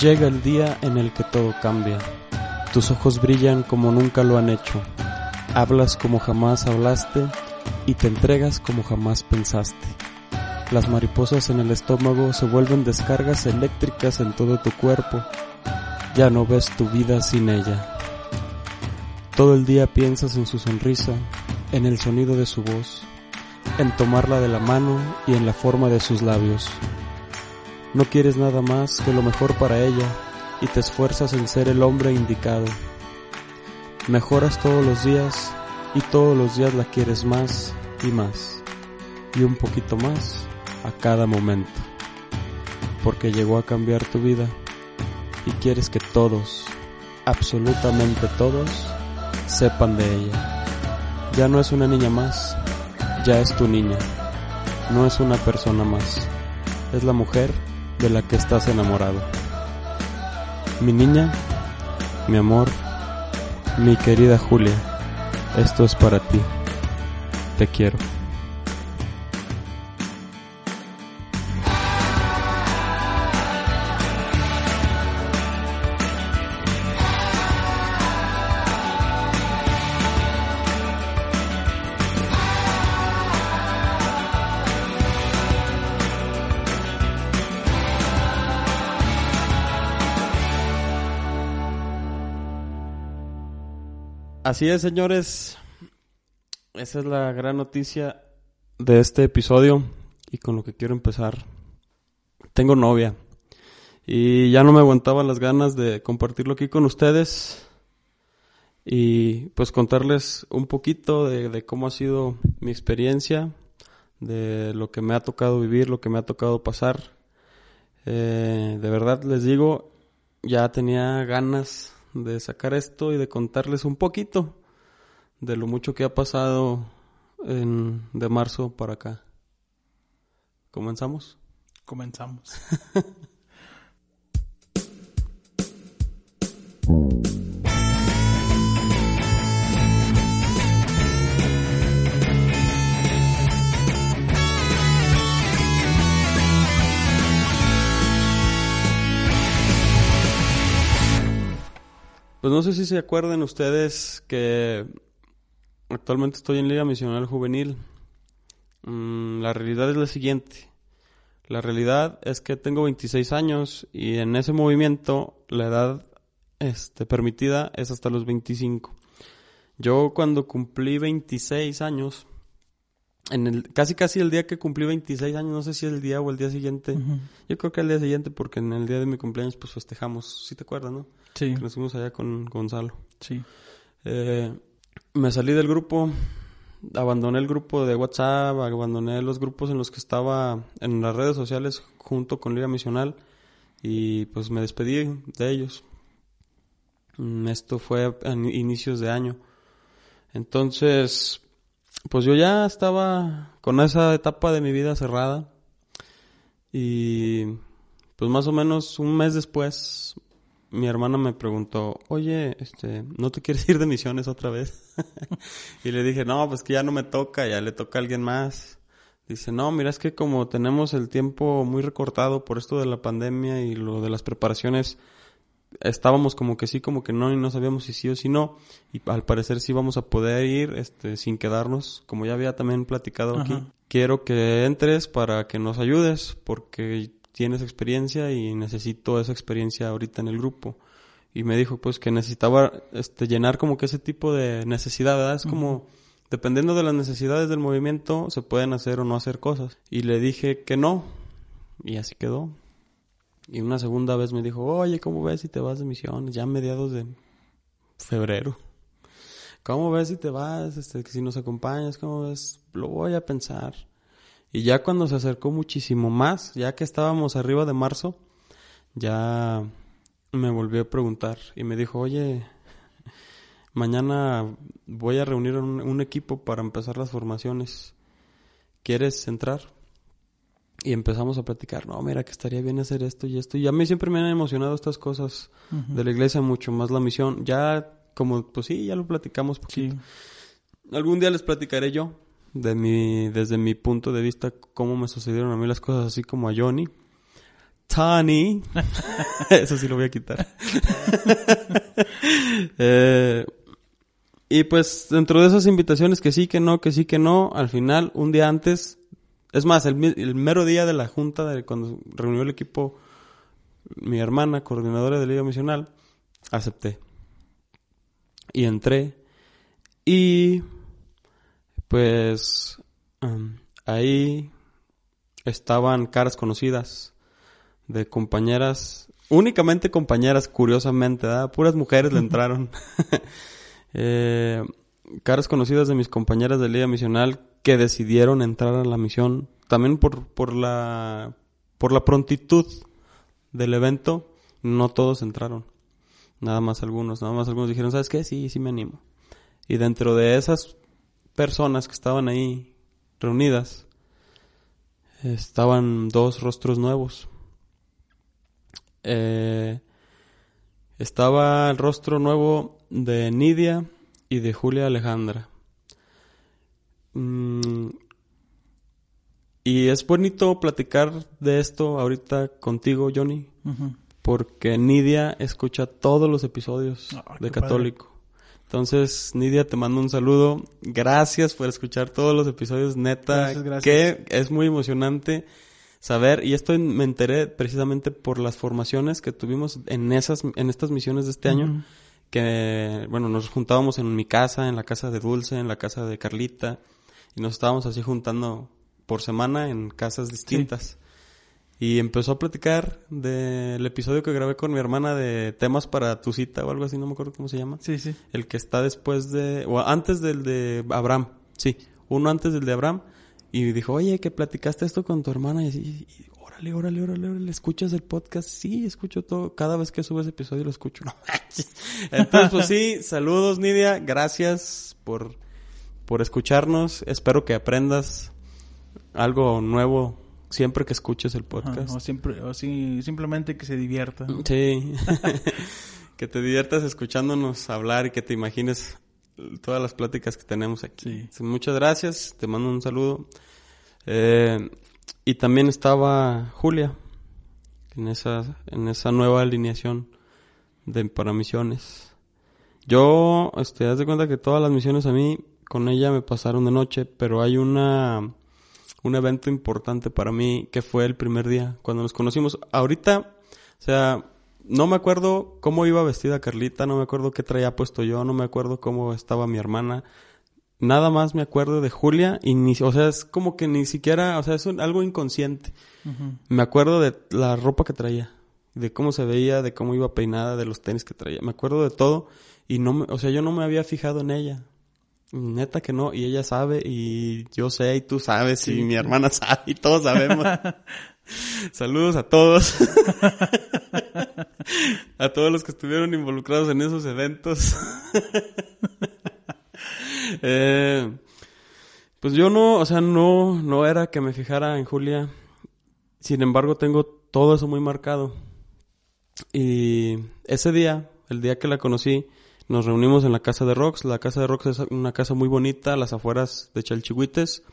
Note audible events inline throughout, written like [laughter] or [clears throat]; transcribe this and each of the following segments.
Llega el día en el que todo cambia. Tus ojos brillan como nunca lo han hecho. Hablas como jamás hablaste y te entregas como jamás pensaste. Las mariposas en el estómago se vuelven descargas eléctricas en todo tu cuerpo. Ya no ves tu vida sin ella. Todo el día piensas en su sonrisa, en el sonido de su voz, en tomarla de la mano y en la forma de sus labios. No quieres nada más que lo mejor para ella y te esfuerzas en ser el hombre indicado. Mejoras todos los días y todos los días la quieres más y más y un poquito más a cada momento. Porque llegó a cambiar tu vida y quieres que todos, absolutamente todos, sepan de ella. Ya no es una niña más, ya es tu niña. No es una persona más, es la mujer de la que estás enamorado. Mi niña, mi amor, mi querida Julia, esto es para ti. Te quiero. Así es, señores. Esa es la gran noticia de este episodio y con lo que quiero empezar. Tengo novia y ya no me aguantaban las ganas de compartirlo aquí con ustedes y pues contarles un poquito de, cómo ha sido mi experiencia, de lo que me ha tocado vivir, lo que me ha tocado pasar. Eh, de verdad les digo, ya tenía ganas de sacar esto y de contarles un poquito de lo mucho que ha pasado en, de marzo para acá. ¿Comenzamos? Comenzamos. [laughs] Pues no sé si se acuerdan ustedes que actualmente estoy en Liga Misional Juvenil. Mm, la realidad es la siguiente. La realidad es que tengo 26 años y en ese movimiento la edad este, permitida es hasta los 25. Yo cuando cumplí 26 años, en el, casi casi el día que cumplí 26 años, no sé si es el día o el día siguiente. Yo creo que el día siguiente porque en el día de mi cumpleaños pues festejamos, si te acuerdas, no? Sí. Que nos fuimos allá con Gonzalo. Sí. Eh, me salí del grupo, abandoné el grupo de WhatsApp, abandoné los grupos en los que estaba en las redes sociales junto con Liga Misional y pues me despedí de ellos. Mm, esto fue a inicios de año. Entonces, pues yo ya estaba con esa etapa de mi vida cerrada y pues más o menos un mes después mi hermana me preguntó, oye, este, ¿no te quieres ir de misiones otra vez? [laughs] y le dije, no, pues que ya no me toca, ya le toca a alguien más. Dice, no, mira, es que como tenemos el tiempo muy recortado por esto de la pandemia y lo de las preparaciones, estábamos como que sí, como que no, y no sabíamos si sí o si no. Y al parecer sí vamos a poder ir, este, sin quedarnos, como ya había también platicado aquí. Quiero que entres para que nos ayudes, porque tienes experiencia y necesito esa experiencia ahorita en el grupo. Y me dijo pues que necesitaba este, llenar como que ese tipo de necesidad, ¿verdad? Es como, dependiendo de las necesidades del movimiento, se pueden hacer o no hacer cosas. Y le dije que no, y así quedó. Y una segunda vez me dijo, oye, ¿cómo ves si te vas de misiones? Ya a mediados de febrero. ¿cómo ves si te vas? Este, si nos acompañas, ¿cómo ves? Lo voy a pensar. Y ya cuando se acercó muchísimo más, ya que estábamos arriba de marzo, ya me volvió a preguntar y me dijo, oye, mañana voy a reunir un, un equipo para empezar las formaciones. ¿Quieres entrar? Y empezamos a platicar, no, mira que estaría bien hacer esto y esto. Y a mí siempre me han emocionado estas cosas de la iglesia mucho, más la misión. Ya como, pues sí, ya lo platicamos poquito. Algún día les platicaré yo, de mi, desde mi punto de vista, cómo me sucedieron a mí las cosas, así como a Johnny. Tony. [laughs] Eso sí lo voy a quitar. [laughs] eh, y pues dentro de esas invitaciones que sí, que no, que sí, que no, al final, un día antes, es más, el, el mero día de la junta, de cuando reunió el equipo, mi hermana, coordinadora de Liga Misional, acepté. Y entré. Y pues um, ahí estaban caras conocidas de compañeras, únicamente compañeras, curiosamente, ¿verdad? Puras mujeres le [laughs] entraron. [laughs] eh, caras conocidas de mis compañeras de Liga Misional que decidieron entrar a la misión, también por, por la por la prontitud del evento, no todos entraron. Nada más algunos, nada más algunos dijeron, ¿sabes qué? Sí, sí me animo. Y dentro de esas personas que estaban ahí reunidas, estaban dos rostros nuevos. Eh, estaba el rostro nuevo de Nidia y de Julia Alejandra. Mm, y es bonito platicar de esto ahorita contigo, Johnny, porque Nidia escucha todos los episodios Ah, de Católico. Entonces, Nidia, te mando un saludo. Gracias por escuchar todos los episodios, neta, Gracias, gracias. que es muy emocionante saber y esto me enteré precisamente por las formaciones que tuvimos en esas en estas misiones de este año que bueno nos juntábamos en mi casa en la casa de Dulce en la casa de Carlita y nos estábamos así juntando por semana en casas distintas y empezó a platicar del episodio que grabé con mi hermana de temas para tu cita o algo así no me acuerdo cómo se llama Sí, sí. el que está después de, o antes del de Abraham, sí, uno antes del de Abraham, y dijo, oye, que platicaste esto con tu hermana, y así, y, órale, órale, órale, órale, ¿escuchas el podcast? Sí, escucho todo, cada vez que subes episodio lo escucho, [laughs] no. Entonces, pues sí, saludos Nidia, gracias por, por escucharnos, espero que aprendas algo nuevo siempre que escuches el podcast. O, siempre, o sí, simplemente que se divierta. Sí. [laughs] que te diviertas escuchándonos hablar y que te imagines todas las pláticas que tenemos aquí. Sí. Muchas gracias, te mando un saludo. Eh, y también estaba Julia en esa, en esa nueva alineación de para misiones. Yo, este, haz de cuenta que todas las misiones a mí con ella me pasaron de noche, pero hay una un evento importante para mí que fue el primer día cuando nos conocimos. Ahorita, o sea, no me acuerdo cómo iba vestida Carlita, no me acuerdo qué traía puesto yo, no me acuerdo cómo estaba mi hermana. Nada más me acuerdo de Julia y ni, o sea, es como que ni siquiera, o sea, es un- algo inconsciente. Me acuerdo de la ropa que traía, de cómo se veía, de cómo iba peinada, de los tenis que traía. Me acuerdo de todo y no, me, o sea, yo no me había fijado en ella. Neta que no, y ella sabe y yo sé y tú sabes y mi hermana [laughs] sabe y todos sabemos. [laughs] Saludos a todos. [laughs] a todos los que estuvieron involucrados en esos eventos. Eh, pues yo no, o sea, no, no era que me fijara en Julia. Sin embargo, tengo todo eso muy marcado. Y ese día, el día que la conocí, nos reunimos en la casa de Rox. La casa de Rox es una casa muy bonita, a las afueras de Chalchihuites.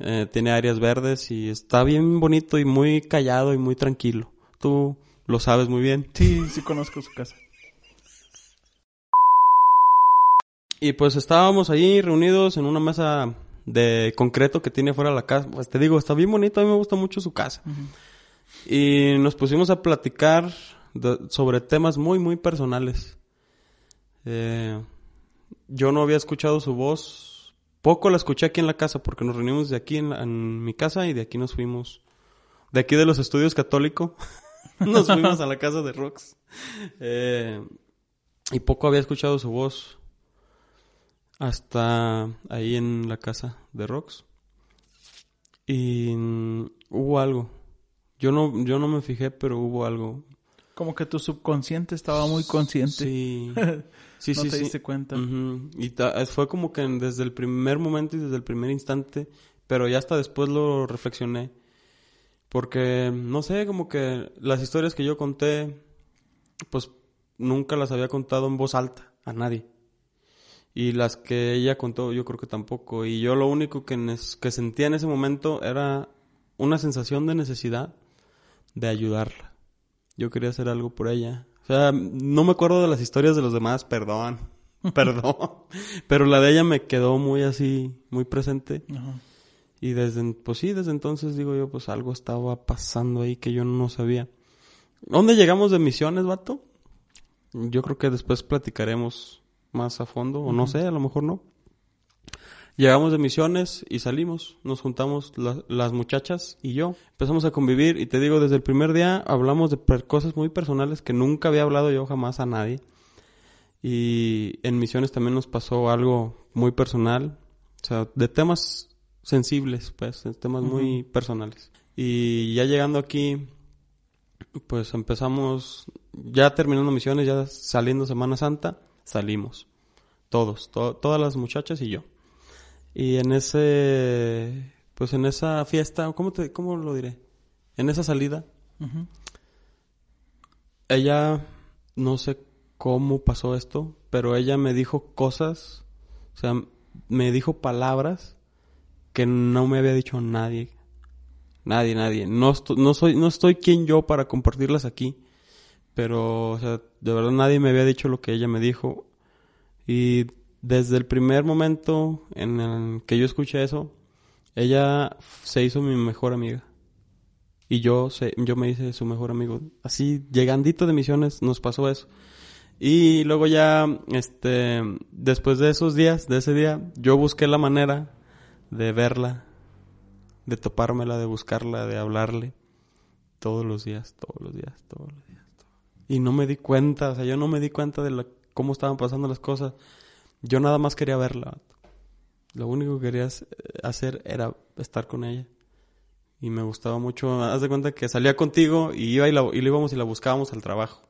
Eh, tiene áreas verdes y está bien bonito y muy callado y muy tranquilo. Tú lo sabes muy bien. Sí, sí conozco su casa. Y pues estábamos allí reunidos en una mesa de concreto que tiene fuera de la casa. Pues te digo, está bien bonito, a mí me gusta mucho su casa. Y nos pusimos a platicar de- sobre temas muy, muy personales. Eh, yo no había escuchado su voz. Poco la escuché aquí en la casa porque nos reunimos de aquí en, la- en mi casa y de aquí nos fuimos. De aquí de los estudios católico. [laughs] nos fuimos a la casa de Rox. Eh, y poco había escuchado su voz. hasta ahí en la casa de Rox. Y mm, hubo algo. Yo no, yo no me fijé, pero hubo algo. Como que tu subconsciente estaba muy consciente. Sí, [laughs] sí, no sí. te sí. diste cuenta. Y ta- fue como que desde el primer momento y desde el primer instante, pero ya hasta después lo reflexioné. Porque, no sé, como que las historias que yo conté, pues nunca las había contado en voz alta a nadie. Y las que ella contó, yo creo que tampoco. Y yo lo único que, que sentía en ese momento era una sensación de necesidad de ayudarla. Yo quería hacer algo por ella. O sea, no me acuerdo de las historias de los demás, perdón. [laughs] Perdón. Pero la de ella me quedó muy así, muy presente. Ajá. Y desde, pues sí, desde entonces digo yo, pues algo estaba pasando ahí que yo no sabía. ¿Dónde llegamos de misiones, vato? Yo creo que después platicaremos más a fondo, o no sé, a lo mejor no. Llegamos de misiones y salimos, nos juntamos la- las muchachas y yo. Empezamos a convivir y te digo, desde el primer día hablamos de cosas muy personales que nunca había hablado yo jamás a nadie. Y en misiones también nos pasó algo muy personal, o sea, de temas sensibles, pues, de temas muy personales. Y ya llegando aquí, pues empezamos, ya terminando misiones, ya saliendo Semana Santa, salimos. Todos, to- todas las muchachas y yo. Y en ese, pues en esa fiesta, ¿cómo te, cómo lo diré? En esa salida, ella, no sé cómo pasó esto, pero ella me dijo cosas, o sea, me dijo palabras que no me había dicho nadie. Nadie, nadie. No, no soy, no estoy quien yo para compartirlas aquí. Pero, o sea, de verdad nadie me había dicho lo que ella me dijo. Y desde el primer momento en el que yo escuché eso, ella se hizo mi mejor amiga. Y yo, se, yo me hice su mejor amigo. Así, llegandito de misiones, nos pasó eso. Y luego ya, este, después de esos días, de ese día, yo busqué la manera de verla, de topármela, de buscarla, de hablarle. Todos los días, todos los días, todos los días. Y no me di cuenta, o sea, yo no me di cuenta de cómo estaban pasando las cosas. Yo nada más quería verla. Lo único que quería hac- hacer era estar con ella. Y me gustaba mucho. Haz de cuenta que salía contigo y iba y, la, y le íbamos y la buscábamos al trabajo.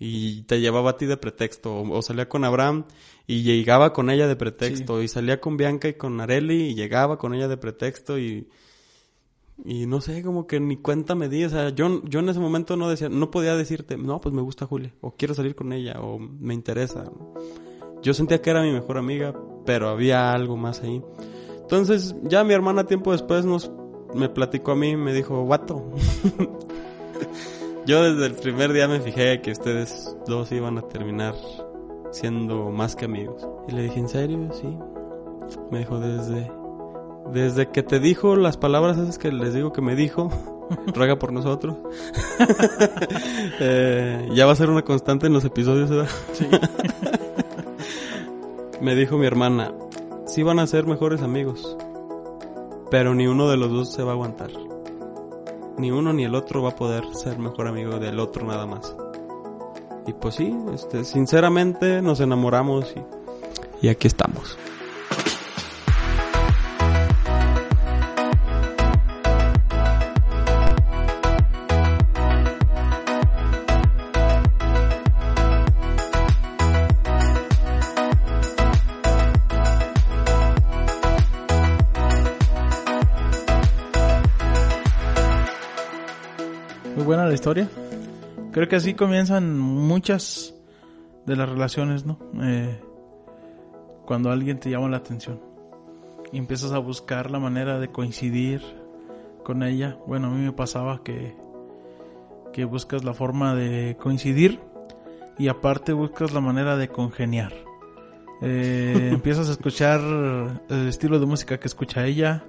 Y te llevaba a ti de pretexto. O, o salía con Abraham y llegaba con ella de pretexto. Y salía con Bianca y con Areli y llegaba con ella de pretexto. Y, y no sé, como que ni cuenta me di. O sea, yo, yo en ese momento no decía, no podía decirte, no, pues me gusta Julia. O quiero salir con ella. O me interesa. Yo sentía que era mi mejor amiga, pero había algo más ahí. Entonces, ya mi hermana tiempo después nos me platicó a mí, me dijo, "Guato." [laughs] Yo desde el primer día me fijé que ustedes dos iban a terminar siendo más que amigos. Y le dije, "¿En serio?" Sí. Me dijo, "Desde desde que te dijo las palabras esas que les digo que me dijo, [laughs] ruega por nosotros." [laughs] Eh, ya va a ser una constante en los episodios, ¿verdad? Me dijo mi hermana, sí van a ser mejores amigos, pero ni uno de los dos se va a aguantar. Ni uno ni el otro va a poder ser mejor amigo del otro nada más. Y pues sí, este, sinceramente nos enamoramos y, y aquí estamos. Historia. Creo que así comienzan muchas de las relaciones, ¿no? Eh, cuando alguien te llama la atención y empiezas a buscar la manera de coincidir con ella. Bueno, a mí me pasaba que, que buscas la forma de coincidir y aparte buscas la manera de congeniar. Eh, [laughs] empiezas a escuchar el estilo de música que escucha ella.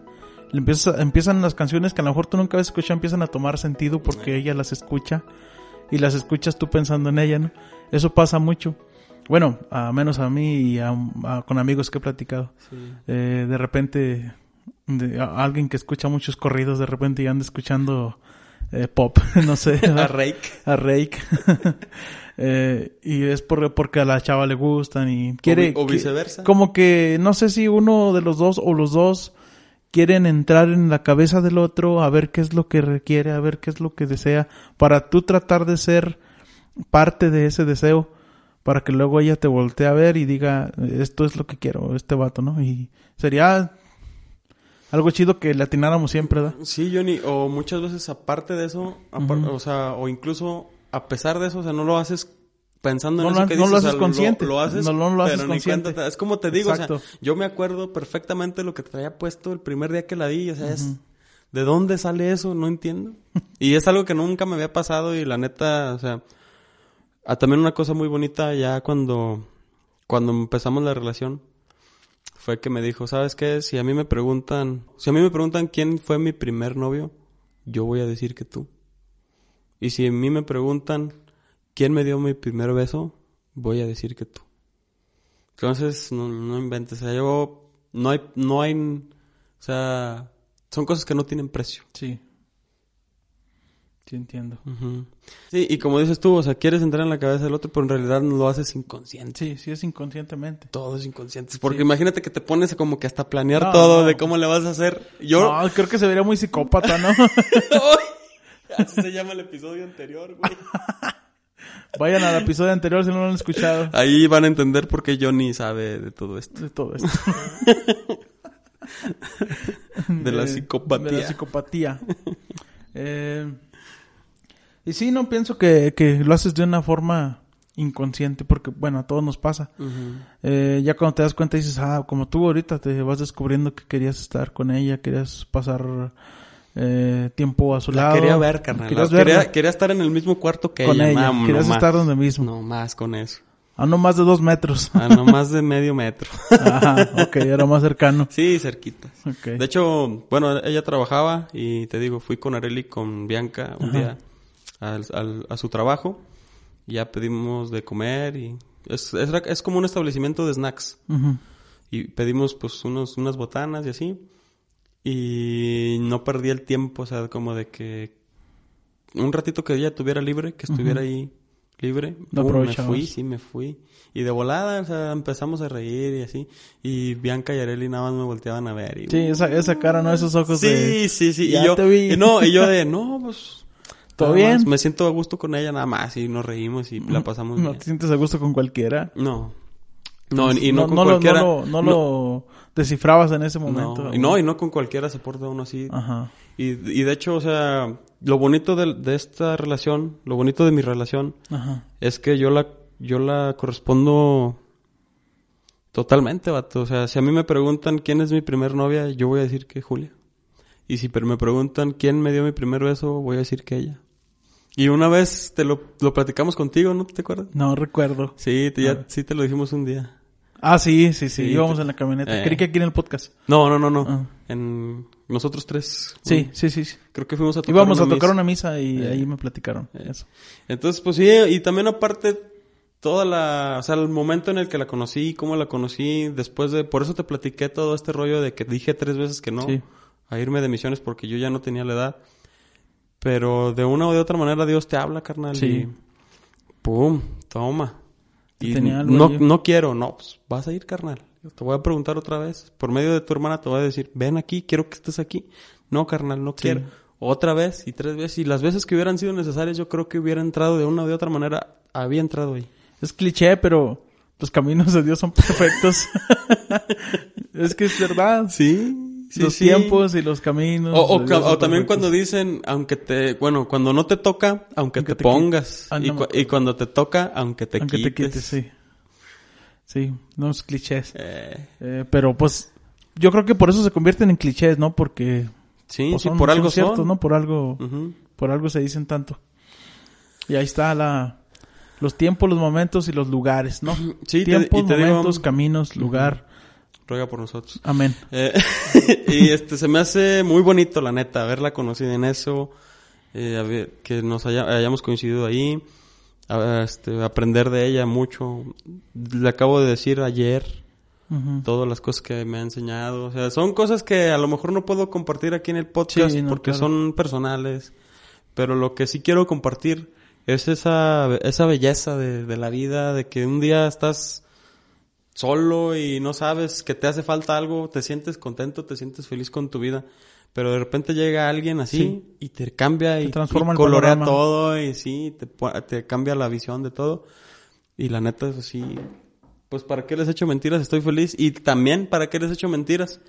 Empiezan las canciones que a lo mejor tú nunca habías escuchado, empiezan a tomar sentido porque ella las escucha y las escuchas tú pensando en ella, ¿no? Eso pasa mucho. Bueno, a menos a mí y a- a- con amigos que he platicado. Eh, de repente, de, a- alguien que escucha muchos corridos, de repente ya anda escuchando eh, pop, [laughs] no sé. [laughs] A Rake. A Rake. [laughs] Eh, y es por, porque a la chava le gustan y quiere... o viceversa. como que no sé si uno de los dos o los dos quieren entrar en la cabeza del otro a ver qué es lo que requiere, a ver qué es lo que desea, para tú tratar de ser parte de ese deseo, para que luego ella te voltee a ver y diga, esto es lo que quiero, este vato, ¿no? Y sería algo chido que le atináramos siempre, ¿verdad? Sí, Johnny, o muchas veces aparte de eso, o sea, o incluso a pesar de eso, o sea, no lo haces pensando en No eso lo- que no lo dices, o sea, haces consciente. Lo, haces, No, no lo haces pero ni consciente. cuenta es como te digo, o sea, yo me acuerdo perfectamente lo que traía puesto el primer día que la vi, o sea, es ¿de dónde sale eso? No entiendo. [laughs] y es algo que nunca me había pasado y la neta, o sea, ah, también una cosa muy bonita ya cuando cuando empezamos la relación fue que me dijo, ¿sabes qué? Si a mí me preguntan, si a mí me preguntan quién fue mi primer novio, yo voy a decir que tú. Y si a mí me preguntan quién me dio mi primer beso, voy a decir que tú. Entonces, no, no inventes. O sea, yo, no hay, no hay, o sea, son cosas que no tienen precio. Sí. Sí, entiendo. Sí, y como dices tú, o sea, quieres entrar en la cabeza del otro, pero en realidad no lo haces inconsciente. Sí, sí es inconscientemente. Todo es inconsciente. Porque imagínate que te pones como que hasta planear No, todo no. de cómo le vas a hacer. Yo, No, creo que se vería muy psicópata, ¿no? [laughs] Así se llama el episodio anterior, güey. [laughs] Vayan al episodio anterior si no lo han escuchado. Ahí van a entender por qué Johnny sabe de todo esto. De todo esto. [laughs] De la psicopatía. De la psicopatía. Eh, y sí, no pienso que, que lo haces de una forma inconsciente, porque bueno, a todos nos pasa. Eh, ya cuando te das cuenta dices, ah, como tú ahorita te vas descubriendo que querías estar con ella, querías pasar eh, tiempo a su La lado. quería ver, carnal. Quería, quería estar en el mismo cuarto que con ella. ella. mam, querías no estar más. donde mismo. No más con eso. A no más de dos metros. A no más de medio metro. [laughs] Ajá, ok, era más cercano. Sí, cerquita. Ok. De hecho, bueno, ella trabajaba y te digo, fui con Areli, con Bianca un día al- al- a su trabajo. Y ya pedimos de comer y es, es, es como un establecimiento de snacks. Ujú. Y pedimos pues unos, unas botanas y así. Y no perdí el tiempo, o sea, como de que un ratito que ella tuviera libre, que estuviera ahí libre. Lo me fui, sí, me fui. Y de volada, o sea, empezamos a reír y así. Y Bianca y Areli nada más me volteaban a ver. Y, Sí, esa, esa cara, ¿no? Esos ojos sí, de... sí, sí. Ya y yo, te vi. y no, y yo de, no, pues... [laughs] ¿Todo más, bien? Me siento a gusto con ella nada más y nos reímos y la pasamos No bien. te sientes a gusto con cualquiera. No. No, y no, con lo- cualquiera. no lo, no lo descifrabas en ese momento. No, y no, y no con cualquiera se porta uno así. Ajá. Y, y de hecho, o sea, lo bonito de, de esta relación, lo bonito de mi relación, Ajá. es que yo la, yo la correspondo totalmente, vato. O sea, si a mí me preguntan quién es mi primer novia, yo voy a decir que Julia. Y si pero me preguntan quién me dio mi primer beso, voy a decir que ella. Y una vez te lo, lo platicamos contigo, ¿no te acuerdas? No recuerdo. Sí, te, ya, sí te lo dijimos un día. Ah, sí, sí, sí. Sí, Íbamos te- en la camioneta. Eh. Creí que aquí en el podcast. No, no, no, no. Ah. En nosotros tres. Sí, sí, sí. sí. Creo que fuimos a tocar Íbamos a tocar misa. una misa y Eh. ahí me platicaron eso. Entonces, pues sí, y también aparte, toda la, o sea, el momento en el que la conocí, cómo la conocí, después de, por eso te platiqué todo este rollo de que dije tres veces que no Sí. a irme de misiones porque yo ya no tenía la edad. Pero de una o de otra manera Dios te habla, carnal. Sí. Y pum, toma. Te Y tenía algo no, no quiero, no, pues vas a ir, carnal. Yo te voy a preguntar otra vez. Por medio de tu hermana te voy a decir, ven aquí, quiero que estés aquí. No, carnal, no quiero. Otra vez y tres veces. Y las veces que hubieran sido necesarias, yo creo que hubiera entrado de una o de otra manera. Había entrado ahí. Es cliché, pero los caminos de Dios son [laughs] perfectos. [laughs] es que es verdad. Sí, sí, los sí. tiempos y los caminos. O, también cuando dicen, aunque te, bueno, cuando no te toca, aunque, Aunque te, pongas. Ah, y, no me cu- y cuando te toca, aunque te Aunque quites. te quites, sí. Sí, unos clichés. Eh, Eh, pero pues yo creo que por eso se convierten en clichés, ¿no? Porque sí, pues, sí, son- por son algo ciertos, son. ¿no? Por algo, por algo se dicen tanto. Y ahí está la los tiempos, los momentos y los lugares, ¿no? Sí, te- tiempos, y te digo- momentos, caminos, lugar. Ruega por nosotros. Amén. Eh, [laughs] y este se me hace muy bonito, la neta, haberla conocido en eso, eh, a ver, que nos haya- hayamos coincidido ahí, a- este, aprender de ella mucho. Le acabo de decir ayer Ujú. todas las cosas que me ha enseñado. O sea, son cosas que a lo mejor no puedo compartir aquí en el podcast Sí, no, porque claro. son personales. pero lo que sí quiero compartir es esa, esa belleza de, de la vida, de que un día estás solo y no sabes que te hace falta algo, te sientes contento, te sientes feliz con tu vida, pero de repente llega alguien así Sí. y te cambia Te y, transforma y el colorea panorama. todo y sí, te, cambia la visión de todo. Y la neta es así, pues para qué les he hecho mentiras, estoy feliz y también para qué les he hecho mentiras.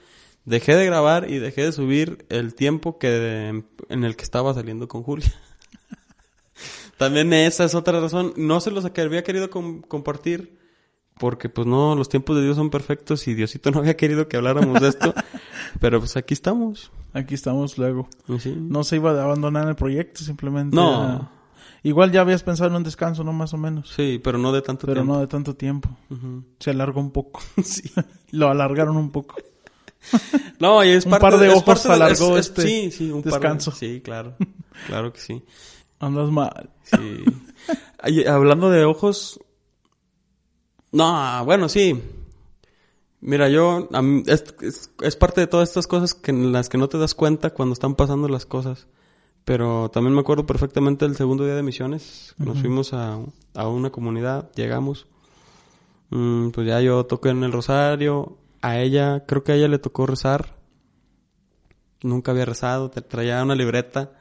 Dejé de grabar y dejé de subir el tiempo que en el que estaba saliendo con Julia. [laughs] También esa es otra razón. No se los había querido com- compartir porque pues no, los tiempos de Dios son perfectos y Diosito no había querido que habláramos de esto. [laughs] pero pues aquí estamos. Aquí estamos luego. Sí. No se iba a abandonar el proyecto, simplemente. No. era- Igual ya habías pensado en un descanso, ¿no? Más o menos. Sí, pero no de tanto Pero tiempo. no de tanto tiempo. Se alargó un poco. [laughs] Sí. [laughs] Lo alargaron un poco. No, y es Un parte par de ojos parte alargó es- es- este sí, sí, un par de- descanso. sí, claro. Claro que sí. Andas mal. Sí. Hablando de ojos. No, bueno, sí. Mira, yo. mí- es, es- es parte de todas estas cosas que en las que no te das cuenta cuando están pasando las cosas. Pero también me acuerdo perfectamente del segundo día de misiones. Nos fuimos a, a una comunidad, llegamos. Mm, pues ya yo toqué en el rosario. A ella, creo que a ella le tocó rezar. Nunca había rezado, traía una libreta.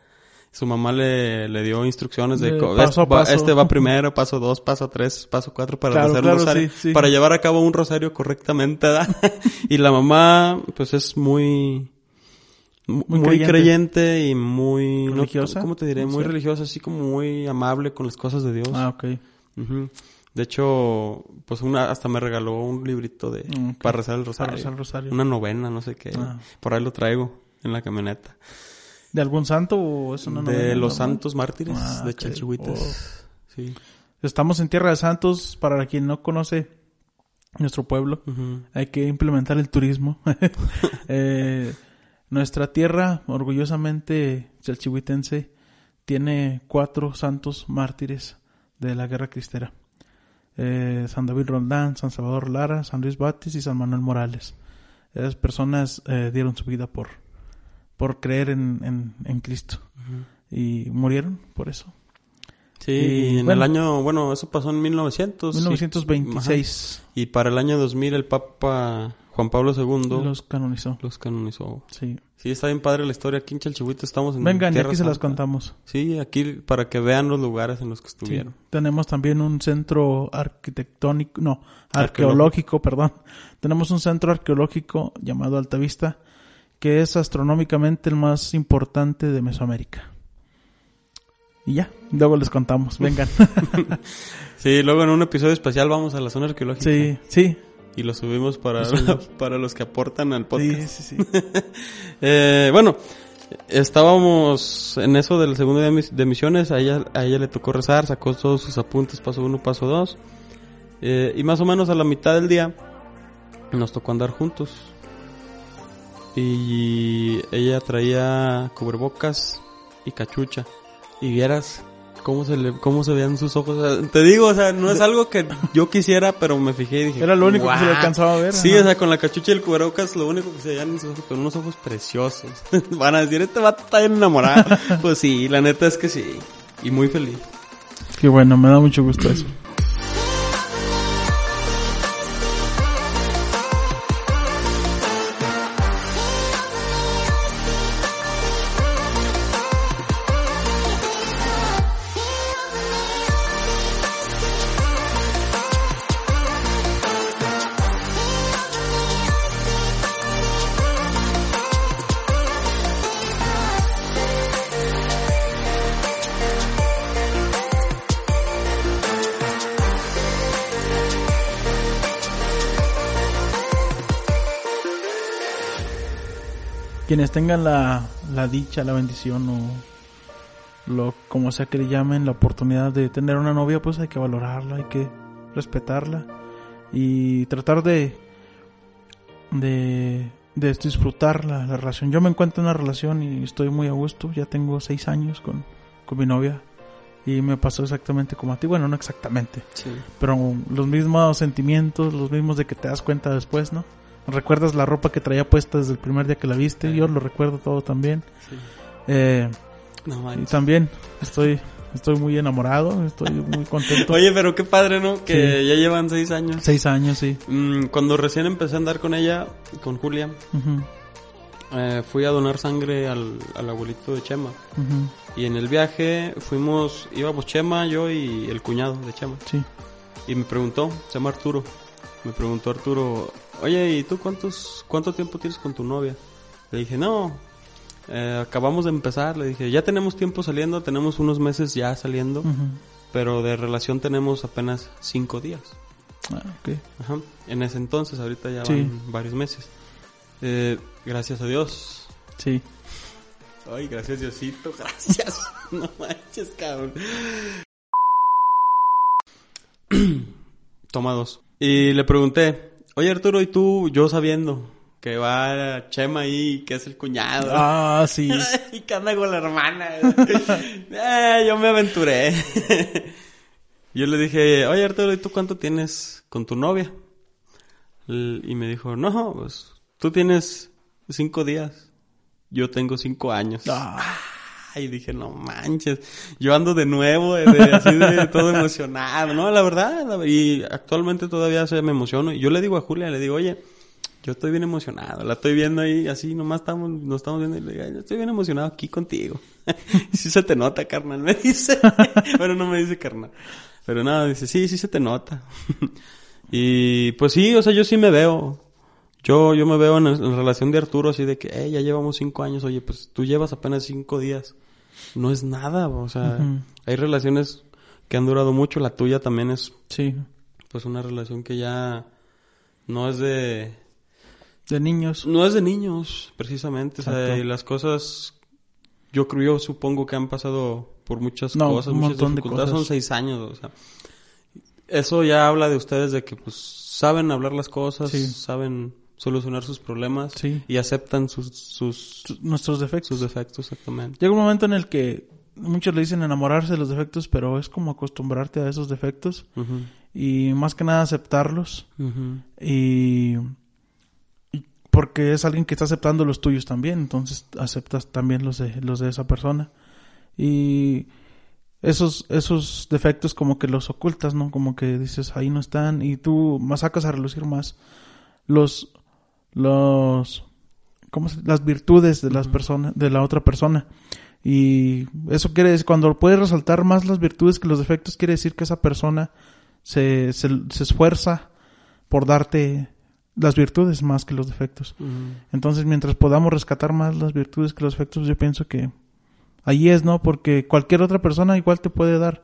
Su mamá le, le dio instrucciones de, paso a este, va- paso. este va primero, paso dos, paso tres, paso cuatro para Claro, rezar claro, el rosario. sí, sí. Para llevar a cabo un rosario correctamente, [laughs] y la mamá, pues es muy, mu- muy, creyente. creyente. y muy, no, ¿Religiosa? ¿cómo te diré? Muy religiosa, así como muy amable con las cosas de Dios. Ah, ok. De hecho, pues una, hasta me regaló un librito de, para rezar el Para rosario. rezar el rosario. Una novena, no sé qué. Ah. Por ahí lo traigo en la camioneta. ¿De algún santo o es una de novena, los no? santos mártires Ah, de ok. Chalchihuites. Sí. Estamos en Tierra de Santos. Para quien no conoce nuestro pueblo, hay que implementar el turismo. [laughs] Eh, nuestra tierra, orgullosamente chalchihuitense, tiene cuatro santos mártires de la guerra cristera. Eh, San David Roldán, San Salvador Lara, San Luis Batis y San Manuel Morales. Esas personas eh, dieron su vida por, por creer en, en, en Cristo y murieron por eso. Sí, Y, y en bueno. el año, bueno, eso pasó en 1900. sí. 1926 Ajá. Y para el año 2000 el Papa Juan Pablo II los, los canonizó. canonizó. Sí. Sí, está bien padre la historia. Aquí en Chalchihuites estamos en Vengan, y Tierra aquí se las Santa. contamos. Sí, aquí para que vean los lugares en los que Sí. estuvieron. Tenemos también un centro arquitectónico, no, Arqueológico. arqueológico, perdón. Tenemos un centro arqueológico llamado Altavista, que es astronómicamente el más importante de Mesoamérica. Y ya, luego les contamos, vengan. [laughs] Sí, luego en un episodio especial vamos a la zona arqueológica. sí, sí, Y lo subimos para, Lo subimos. [laughs] para los que aportan al sí, podcast. sí, sí. [laughs] Eh, bueno, estábamos en eso del segundo día de misiones. A ella, a ella le tocó rezar, sacó todos sus apuntes, paso uno, paso dos. Eh, y más o menos a la mitad del día nos tocó andar juntos. Y ella traía cubrebocas y cachucha. Y vieras cómo se le, cómo se veían sus ojos. O sea, te digo, o sea, no es algo que yo quisiera, pero me fijé y dije. Era lo único que se le alcanzaba a ver. Sí, o sea, con la cachucha y el cubrebocas, lo único que se veían en sus ojos, con unos ojos preciosos. [laughs] Van a decir, este vato está bien enamorado. [laughs] pues sí, la neta es que sí. Y muy feliz. Qué bueno, me da mucho gusto eso. Quienes tengan la, la dicha, la bendición o lo como sea que le llamen, la oportunidad de tener una novia, pues hay que valorarla, hay que respetarla y tratar de de, de disfrutar la, la relación. Yo me encuentro en una relación y estoy muy a gusto, ya tengo seis años con, con mi novia y me pasó exactamente como a ti, bueno, no exactamente, Sí. pero los mismos sentimientos, los mismos de que te das cuenta después, ¿no? Recuerdas la ropa que traía puesta desde el primer día que la viste, yo lo recuerdo todo también. Sí. Eh, No Y también estoy, estoy muy enamorado, estoy muy contento. [laughs] Oye, pero qué padre, ¿no? Que ya llevan seis años. Seis años, sí. Mm, cuando recién empecé a andar con ella, con Julia, eh, fui a donar sangre al, al abuelito de Chema. Y en el viaje fuimos, íbamos Chema, yo y el cuñado de Chema. Sí. Y me preguntó, se llama Arturo. Me preguntó Arturo, oye, ¿y tú cuántos, cuánto tiempo tienes con tu novia? Le dije, no, eh, acabamos de empezar. Le dije, ya tenemos tiempo saliendo, tenemos unos meses ya saliendo, pero de relación tenemos apenas cinco días. Ah, ok. Ajá. En ese entonces, ahorita ya Sí. van varios meses. Eh, gracias a Dios. Sí. Ay, gracias Diosito, [laughs] gracias. no manches, cabrón. [clears throat] Toma dos. Y le pregunté, oye Arturo, ¿y tú, yo sabiendo que va Chema ahí, que es el cuñado? Ah, sí. [laughs] y que anda con la hermana. [laughs] Eh, yo me aventuré. [laughs] yo le dije, oye Arturo, ¿y tú cuánto tienes con tu novia? Y me dijo, no, pues tú tienes cinco días. Yo tengo cinco años. Ah, Y dije, no manches, yo ando de nuevo, de- de- así de todo emocionado, ¿no? La verdad, la- y actualmente todavía se me emociono. Y yo le digo a Julia, le digo, oye, yo estoy bien emocionado, la estoy viendo ahí, así nomás estamos, nos estamos viendo y le digo, "Ay, yo estoy bien emocionado aquí contigo. [laughs] sí se te nota, carnal, me dice. [laughs] bueno, no me dice carnal. Pero nada, dice, sí, sí se te nota. [laughs] y pues sí, o sea, yo sí me veo. Yo, yo me veo en, en relación de Arturo así de que, ya llevamos cinco años, oye, pues tú llevas apenas cinco días. No es nada, o sea, hay relaciones que han durado mucho, la tuya también es sí. pues una relación que ya no es de, De niños. no es de niños, precisamente, o sea, y las cosas, yo creo, yo supongo que han pasado por muchas No, cosas, un muchas montón de dificultades, son cosas. seis años, o sea, eso ya habla de ustedes de que pues saben hablar las cosas, Sí. saben solucionar sus problemas Sí. y aceptan sus, sus, Nuestros defectos. sus defectos exactamente. Llega un momento en el que muchos le dicen enamorarse de los defectos, pero es como acostumbrarte a esos defectos y más que nada aceptarlos y, y porque es alguien que está aceptando los tuyos también, entonces aceptas también los de los de esa persona y esos esos defectos como que los ocultas, ¿no? Como que dices ahí no están y tú más sacas a relucir más los los ¿cómo se- las virtudes de las personas de la otra persona y eso quiere decir cuando puedes resaltar más las virtudes que los defectos quiere decir que esa persona se, se, se esfuerza por darte las virtudes más que los defectos. Entonces, mientras podamos rescatar más las virtudes que los defectos, yo pienso que ahí es, ¿no? Porque cualquier otra persona igual te puede dar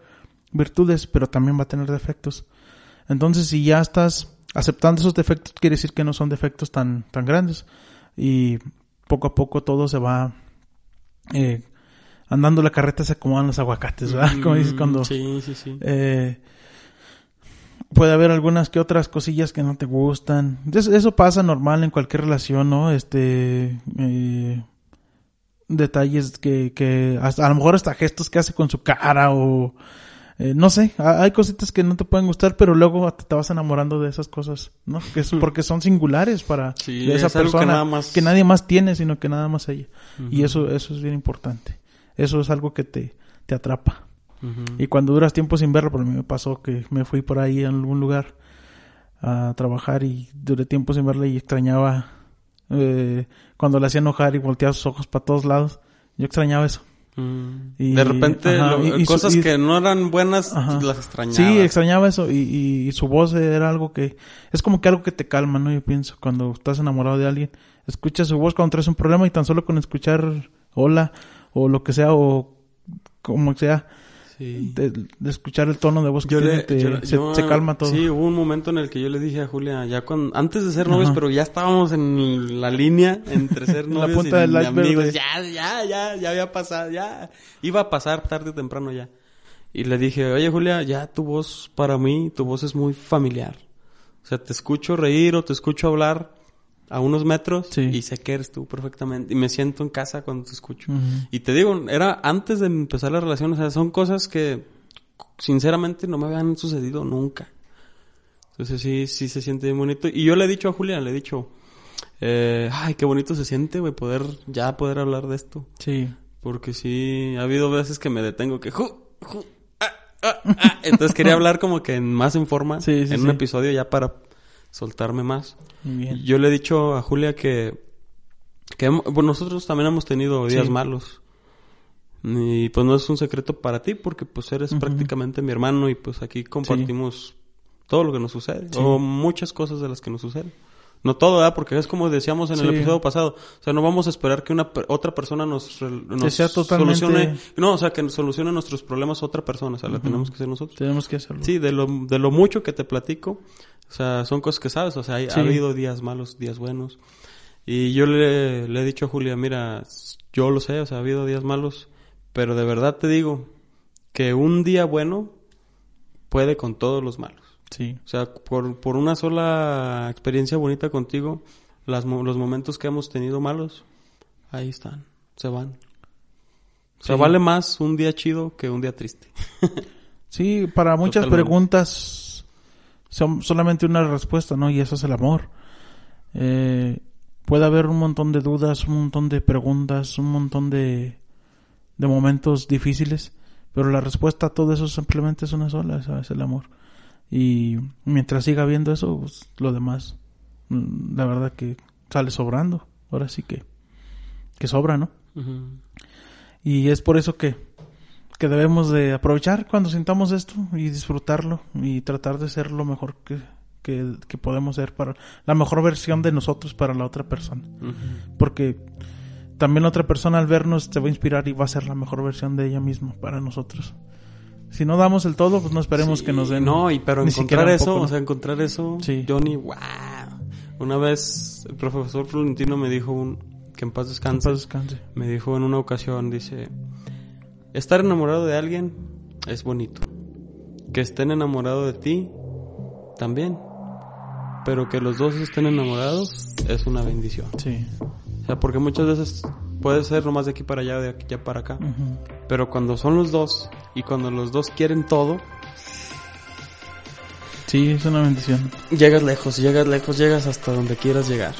virtudes, pero también va a tener defectos. Entonces, si ya estás aceptando esos defectos, quiere decir que no son defectos tan, tan grandes. Y poco a poco todo se va eh, andando la carreta, se acomodan los aguacates, ¿verdad? [laughs] Como dices cuando... Sí, sí, sí. Eh, puede haber algunas que otras cosillas que no te gustan. Eso, pasa normal en cualquier relación, ¿no? Este, eh, detalles que, que hasta, a lo mejor hasta gestos que hace con su cara o, eh, no sé, ha- hay cositas que no te pueden gustar, pero luego hasta te vas enamorando de esas cosas, ¿no? Que es [laughs] porque son singulares para Sí, de esa es algo que persona nada más- que nadie más tiene, sino que nada más ella. Y eso, eso es bien importante. Eso es algo que te, te atrapa. Y cuando duras tiempo sin verlo, por mí me pasó que me fui por ahí a algún lugar a trabajar y duré tiempo sin verla y extrañaba eh, cuando la hacía enojar y volteaba sus ojos para todos lados. Yo extrañaba eso. Mm. Y- de repente, ajá, lo- y- y su- cosas y- que no eran buenas, Ajá. las extrañaba. Sí, extrañaba eso y, y- y su voz era algo que es como que algo que te calma, ¿no? Yo pienso cuando estás enamorado de alguien, escuchas su voz cuando traes un problema y tan solo con escuchar hola o lo que sea o como sea Sí. de, de escuchar el tono de voz que Yo tiene, le- te- yo se, yo- se calma todo. Sí, hubo un momento en el que yo le dije a Julia, ya cuando, antes de ser novios, Ajá. pero ya estábamos en la línea entre ser En [laughs] la novios punta y del amigos. Ya, ya, ya, ya había pasado, ya. Iba a pasar tarde o temprano ya. Y le dije, oye Julia, ya tu voz para mí, tu voz es muy familiar. O sea, te escucho reír o te escucho hablar a unos metros Sí. y sé que eres tú perfectamente. Y me siento en casa cuando te escucho. Y te digo, era antes de empezar la relación, o sea, son cosas que sinceramente no me habían sucedido nunca. Entonces sí, sí se siente bien bonito. Y yo le he dicho a Julia, le he dicho, eh, ay, qué bonito se siente, güey, poder, ya poder hablar de esto. Sí. Porque sí, ha habido veces que me detengo que... ju, ju, ah, ah, ah. Entonces quería hablar como que en- más en forma Sí, sí, en un episodio ya para soltarme más. Bien. Yo le he dicho a Julia que, que bueno, nosotros también hemos tenido días Sí. malos. Y pues no es un secreto para ti porque pues eres prácticamente mi hermano y pues aquí compartimos todo lo que nos sucede. Sí. O muchas cosas de las que nos suceden. No todo, ¿verdad? Porque es como decíamos en el Sí. episodio pasado. O sea, no vamos a esperar que una otra persona nos, sea totalmente- solucione. No, o sea, que solucione nuestros problemas otra persona. O sea, la tenemos que hacer nosotros. Tenemos que hacerlo. Sí, de lo, de lo mucho que te platico, o sea, son cosas que sabes, o sea, hay- Sí. ha habido días malos, días buenos. Y yo le, le he dicho a Julia, mira, yo lo sé, o sea, ha habido días malos, pero de verdad te digo que un día bueno puede con todos los malos. Sí. O sea, por, por una sola experiencia bonita contigo, las, los momentos que hemos tenido malos, ahí están, se van. O sea, Sí. vale más un día chido que un día triste. [laughs] Sí, para muchas Totalmente. preguntas son solamente una respuesta, ¿no? Y eso es el amor. Eh, puede haber un montón de dudas, un montón de preguntas, un montón de, de momentos difíciles, pero la respuesta a todo eso simplemente es una sola, esa es el amor. Y mientras siga viendo eso, pues, lo demás, mm, la verdad que sale sobrando. Ahora sí que, que sobra, ¿no? Y es por eso que, que debemos de aprovechar cuando sintamos esto y disfrutarlo y tratar de ser lo mejor que, que, que podemos ser para la mejor versión de nosotros para la otra persona. Porque también la otra persona al vernos te va a inspirar y va a ser la mejor versión de ella misma para nosotros. Si no damos el todo, pues no esperemos Sí, que nos den. No, y pero ni encontrar eso, poco, ¿no? o sea, encontrar eso, Sí. Johnny, wow. Una vez el profesor Florentino me dijo un, que en paz Que en descanse, paz descanse. me dijo en una ocasión, dice, estar enamorado de alguien es bonito. Que estén enamorados de ti, también. Pero que los dos estén enamorados es una bendición. Sí. O sea, porque muchas veces puede ser nomás de aquí para allá, de aquí ya para acá. Pero cuando son los dos y cuando los dos quieren todo, Sí, es una bendición. Llegas lejos, llegas lejos, llegas hasta donde quieras llegar.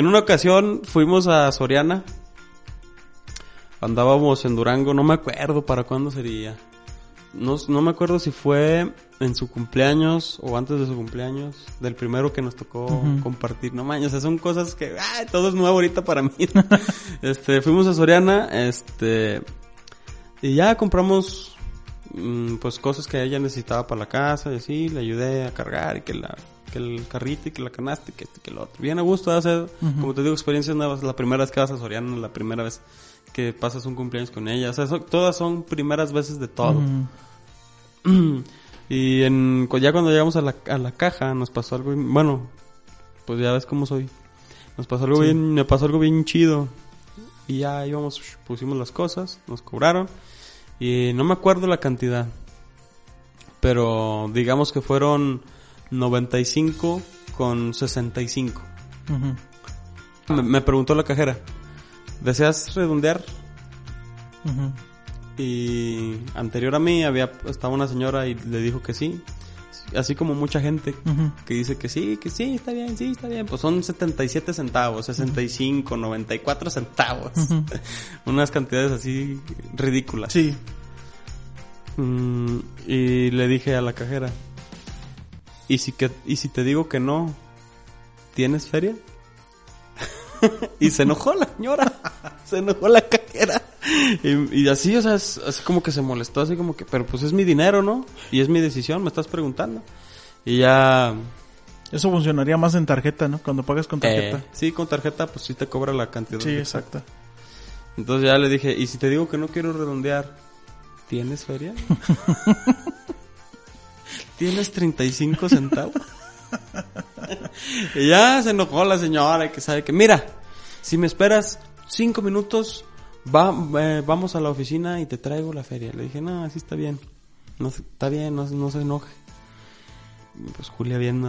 En una ocasión fuimos a Soriana. Andábamos en Durango, no me acuerdo para cuándo sería. No, no me acuerdo si fue en su cumpleaños o antes de su cumpleaños, del primero que nos tocó compartir. No manches, o sea, son cosas que ay, todo es nuevo ahorita para mí. [laughs] este, fuimos a Soriana, este, y ya compramos pues cosas que ella necesitaba para la casa y así, le ayudé a cargar y que la que el carrito y que la canasta y que este que lo otro. Bien a gusto hacer, como te digo, experiencias nuevas, la primera vez que vas a Soriana, la primera vez que pasas un cumpleaños con ella, o sea, son- todas son primeras veces de todo. [clears throat] Y en, ya cuando llegamos a la, a la caja nos pasó algo, bueno, pues ya ves cómo soy. Nos pasó algo Sí. bien, me pasó algo bien chido. Y ya íbamos, pusimos las cosas, nos cobraron. Y no me acuerdo la cantidad. Pero digamos que fueron 95 con 65. Ujú. Me, me preguntó la cajera, ¿deseas redondear? Y anterior a mí había estaba una señora y le dijo que sí. Así como mucha gente que dice que sí, que sí, está bien, sí, está bien. Pues son 77 centavos, 65, 94 centavos. Ujú. [laughs] Unas cantidades así ridículas. Sí. Mm, y le dije a la cajera, ¿y si, que, ¿y si te digo que no, tienes feria? [laughs] y se enojó la señora, se enojó la cajera. Y, y así, o sea, es- así como que se molestó, así como que, pero pues es mi dinero, ¿no? Y es mi decisión, me estás preguntando. Y ya... Eso funcionaría más en tarjeta, ¿no? Cuando pagas con tarjeta. eh, sí, con tarjeta, pues sí te cobra la cantidad. sí, exacta. Entonces ya le dije, ¿y si te digo que no quiero redondear, ¿tienes feria? [laughs] ¿Tienes 35 centavos? [laughs] y ya se enojó la señora y que sabe que, mira, si me esperas cinco minutos, va, eh, vamos a la oficina y te traigo la feria. Le dije, no, así está bien. No, está bien, no, no se enoje. Pues Julia viendo,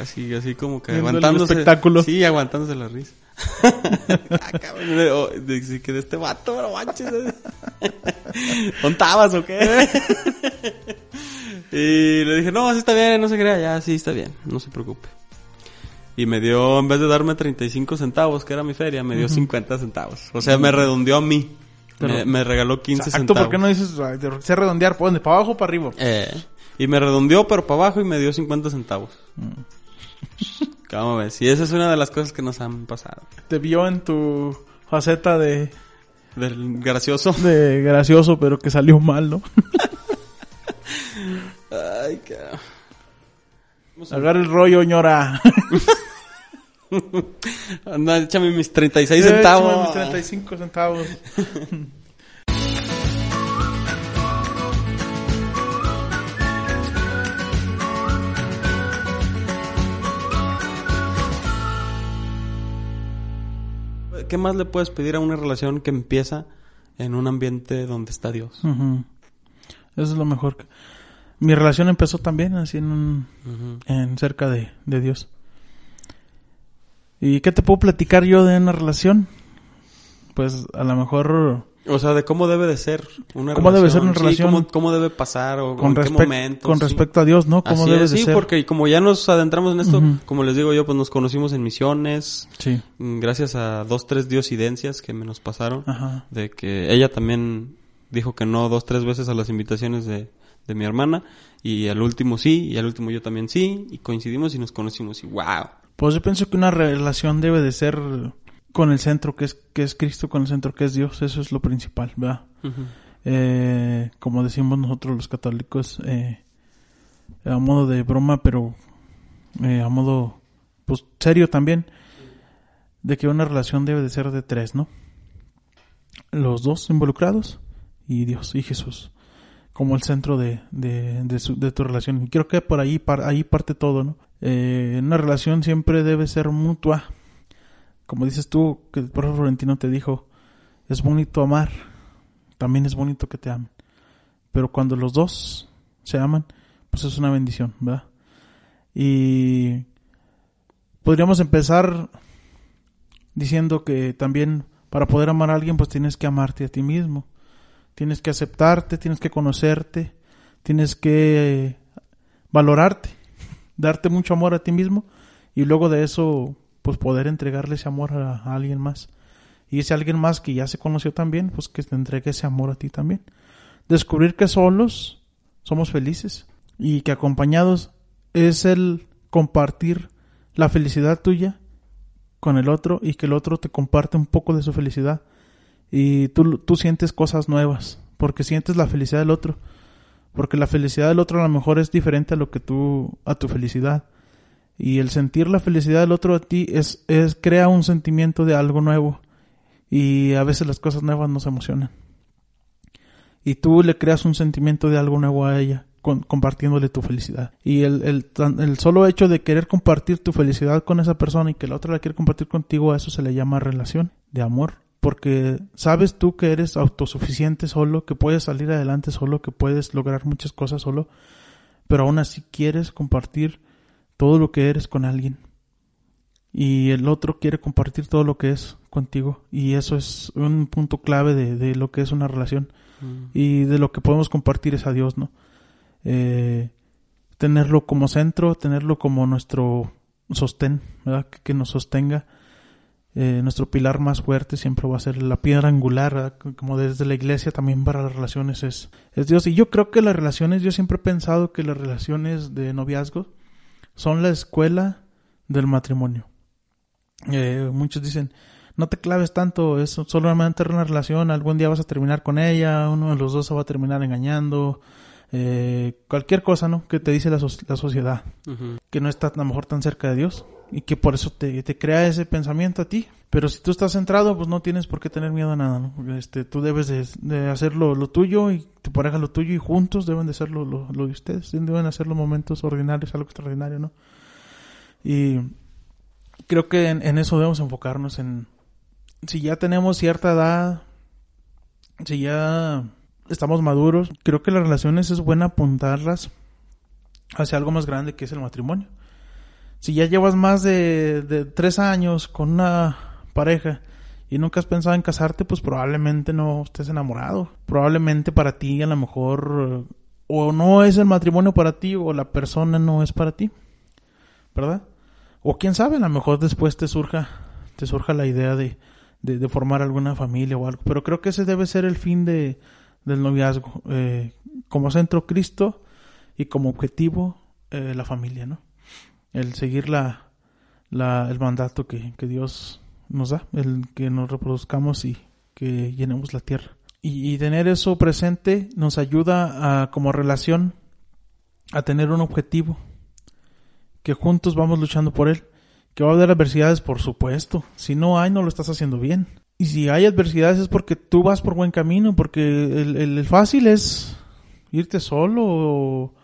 así, así como que Viendo el aguantándose. espectáculo. Sí, aguantándose la risa. [laughs] ah, cabrón, de- oh, de- de- que de este vato, no manches. [laughs] ¿Contabas o qué? Y le dije, no, así está bien, no se crea, ya, sí está bien, no se preocupe. Y me dio, en vez de darme 35 centavos, que era mi feria, me dio 50 centavos. O sea, me redondeó a mí. Pero- me, me regaló 15 Exacto, centavos. ¿por qué no dices, sé redondear? ¿Por dónde? ¿Para abajo o para arriba? Eh, y me redondeó, pero para abajo y me dio 50 centavos. Mm. ¿Cómo ves? Y esa es una de las cosas que nos han pasado. Te vio en tu faceta de, Del gracioso. de gracioso, pero que salió mal, ¿no? [laughs] Ay, qué... Agarra el rollo, ñora. [laughs] Anda, échame mis 36 Eh, centavos. échame mis 35 centavos. [laughs] ¿Qué más le puedes pedir a una relación que empieza en un ambiente donde está Dios? Eso es lo mejor. Mi relación empezó también así en, un- en cerca de, de Dios. ¿Y qué te puedo platicar yo de una relación? Pues a lo mejor O sea, de cómo debe de ser una ¿Cómo debe ser una Sí, relación? cómo, cómo debe pasar o con, en qué respect- momento. con sí. respecto a Dios, ¿no? ¿Cómo Así debe es, de sí, ser? porque como ya nos adentramos en esto, como les digo yo, pues nos conocimos en misiones, Sí. mm, gracias a dos, tres diosidencias que me nos pasaron, Ajá. de que ella también dijo que no dos, tres veces a las invitaciones de, de mi hermana, y al último sí, y al último yo también sí, y coincidimos y nos conocimos, y wow. Pues yo pienso que una relación debe de ser con el centro que es que es Cristo, con el centro que es Dios. Eso es lo principal, ¿verdad? Eh, como decimos nosotros los católicos, eh, a modo de broma, pero eh, a modo pues serio también, de que una relación debe de ser de tres, ¿no? Los dos involucrados y Dios y Jesús como el centro de, de, de, tu relación. Y creo que por ahí, ahí parte todo, ¿no? Eh, una relación siempre debe ser mutua. Como dices tú, que el profe Florentino te dijo, es bonito amar, también es bonito que te amen. Pero cuando los dos se aman, pues es una bendición, ¿verdad? Y podríamos empezar diciendo que también para poder amar a alguien, pues tienes que amarte a ti mismo. Tienes que aceptarte, tienes que conocerte, tienes que valorarte, [laughs] darte mucho amor a ti mismo y luego de eso, pues poder entregarle ese amor a, a alguien más. Y ese alguien más que ya se conoció también, pues que te entregue ese amor a ti también. Descubrir que solos somos felices y que acompañados es el compartir la felicidad tuya con el otro y que el otro te comparte un poco de su felicidad y tú, tú sientes cosas nuevas porque sientes la felicidad del otro porque la felicidad del otro a lo mejor es diferente a lo que tú a tu felicidad y el sentir la felicidad del otro a ti es, es crea un sentimiento de algo nuevo y a veces las cosas nuevas nos emocionan y tú le creas un sentimiento de algo nuevo a ella compartiéndole tu felicidad y el, el, el solo hecho de querer compartir tu felicidad con esa persona y que la otra la quiere compartir contigo a eso se le llama relación de amor porque sabes tú que eres autosuficiente solo, que puedes salir adelante solo, que puedes lograr muchas cosas solo, pero aún así quieres compartir todo lo que eres con alguien. Y el otro quiere compartir todo lo que es contigo. Y eso es un punto clave de, de lo que es una relación. Y de lo que podemos compartir es a Dios, ¿no? Eh, tenerlo como centro, tenerlo como nuestro sostén, ¿verdad? Que, que nos sostenga. Eh, nuestro pilar más fuerte siempre va a ser la piedra angular, ¿verdad? como desde la iglesia también para las relaciones es, es Dios. Y yo creo que las relaciones, yo siempre he pensado que las relaciones de noviazgo son la escuela del matrimonio. Eh, muchos dicen, no te claves tanto, es solamente una relación, algún día vas a terminar con ella, uno de los dos se va a terminar engañando, eh, cualquier cosa, ¿no? Que te dice la, so- la sociedad que no está a lo mejor tan cerca de Dios y que por eso te, te crea ese pensamiento a ti. Pero si tú estás centrado, pues no tienes por qué tener miedo a nada, ¿no? Este, tú debes de, de hacer lo, tuyo y tu pareja lo tuyo y juntos deben de lo, lo de ustedes. Deben hacer los momentos ordinarios algo extraordinario, ¿no? Y creo que en, en eso debemos enfocarnos en, si ya tenemos cierta edad, si ya estamos maduros, creo que las relaciones es buena apuntarlas hacia algo más grande que es el matrimonio. Si ya llevas más de, tres años con una pareja y nunca has pensado en casarte, pues probablemente no estés enamorado. Probablemente para ti a lo mejor o no es el matrimonio para ti o la persona no es para ti. ¿Verdad? O quién sabe, a lo mejor después te surja, te surja la idea de, de, formar alguna familia o algo. Pero creo que ese debe ser el fin de, del noviazgo. Eh, como centro Cristo y como objetivo eh, la familia, ¿no? El seguir la, la, el mandato que, que Dios nos da, el que nos reproduzcamos y que llenemos la tierra. Y, tener eso presente nos ayuda a, como relación a tener un objetivo, que juntos vamos luchando por él. Que va a haber adversidades, por supuesto. Si no hay, no lo estás haciendo bien. Y si hay adversidades es porque tú vas por buen camino, porque el, el, fácil es irte solo o,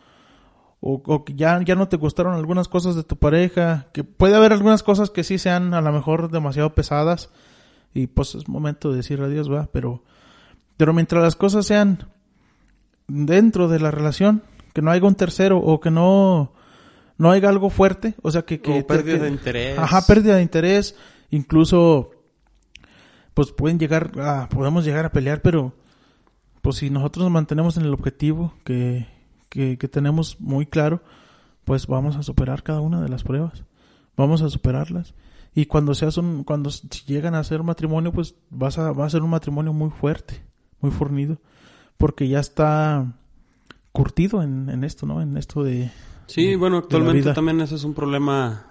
o, que ya, ya no te gustaron algunas cosas de tu pareja, que puede haber algunas cosas que sí sean a lo mejor demasiado pesadas y pues es momento de decir adiós, va, pero pero mientras las cosas sean dentro de la relación, que no haya un tercero o que no, no haya algo fuerte, o sea que... que pérdida de interés. Ajá, pérdida de interés, incluso pues pueden llegar a, podemos llegar a pelear, pero pues si nosotros nos mantenemos en el objetivo que, que, que tenemos muy claro, pues vamos a superar cada una de las pruebas, vamos a superarlas y cuando seas un, cuando llegan a ser matrimonio, pues vas a, va a ser un matrimonio muy fuerte muy fornido, porque ya está curtido en, en esto, ¿no? En esto de... Sí, bueno, actualmente también ese es un problema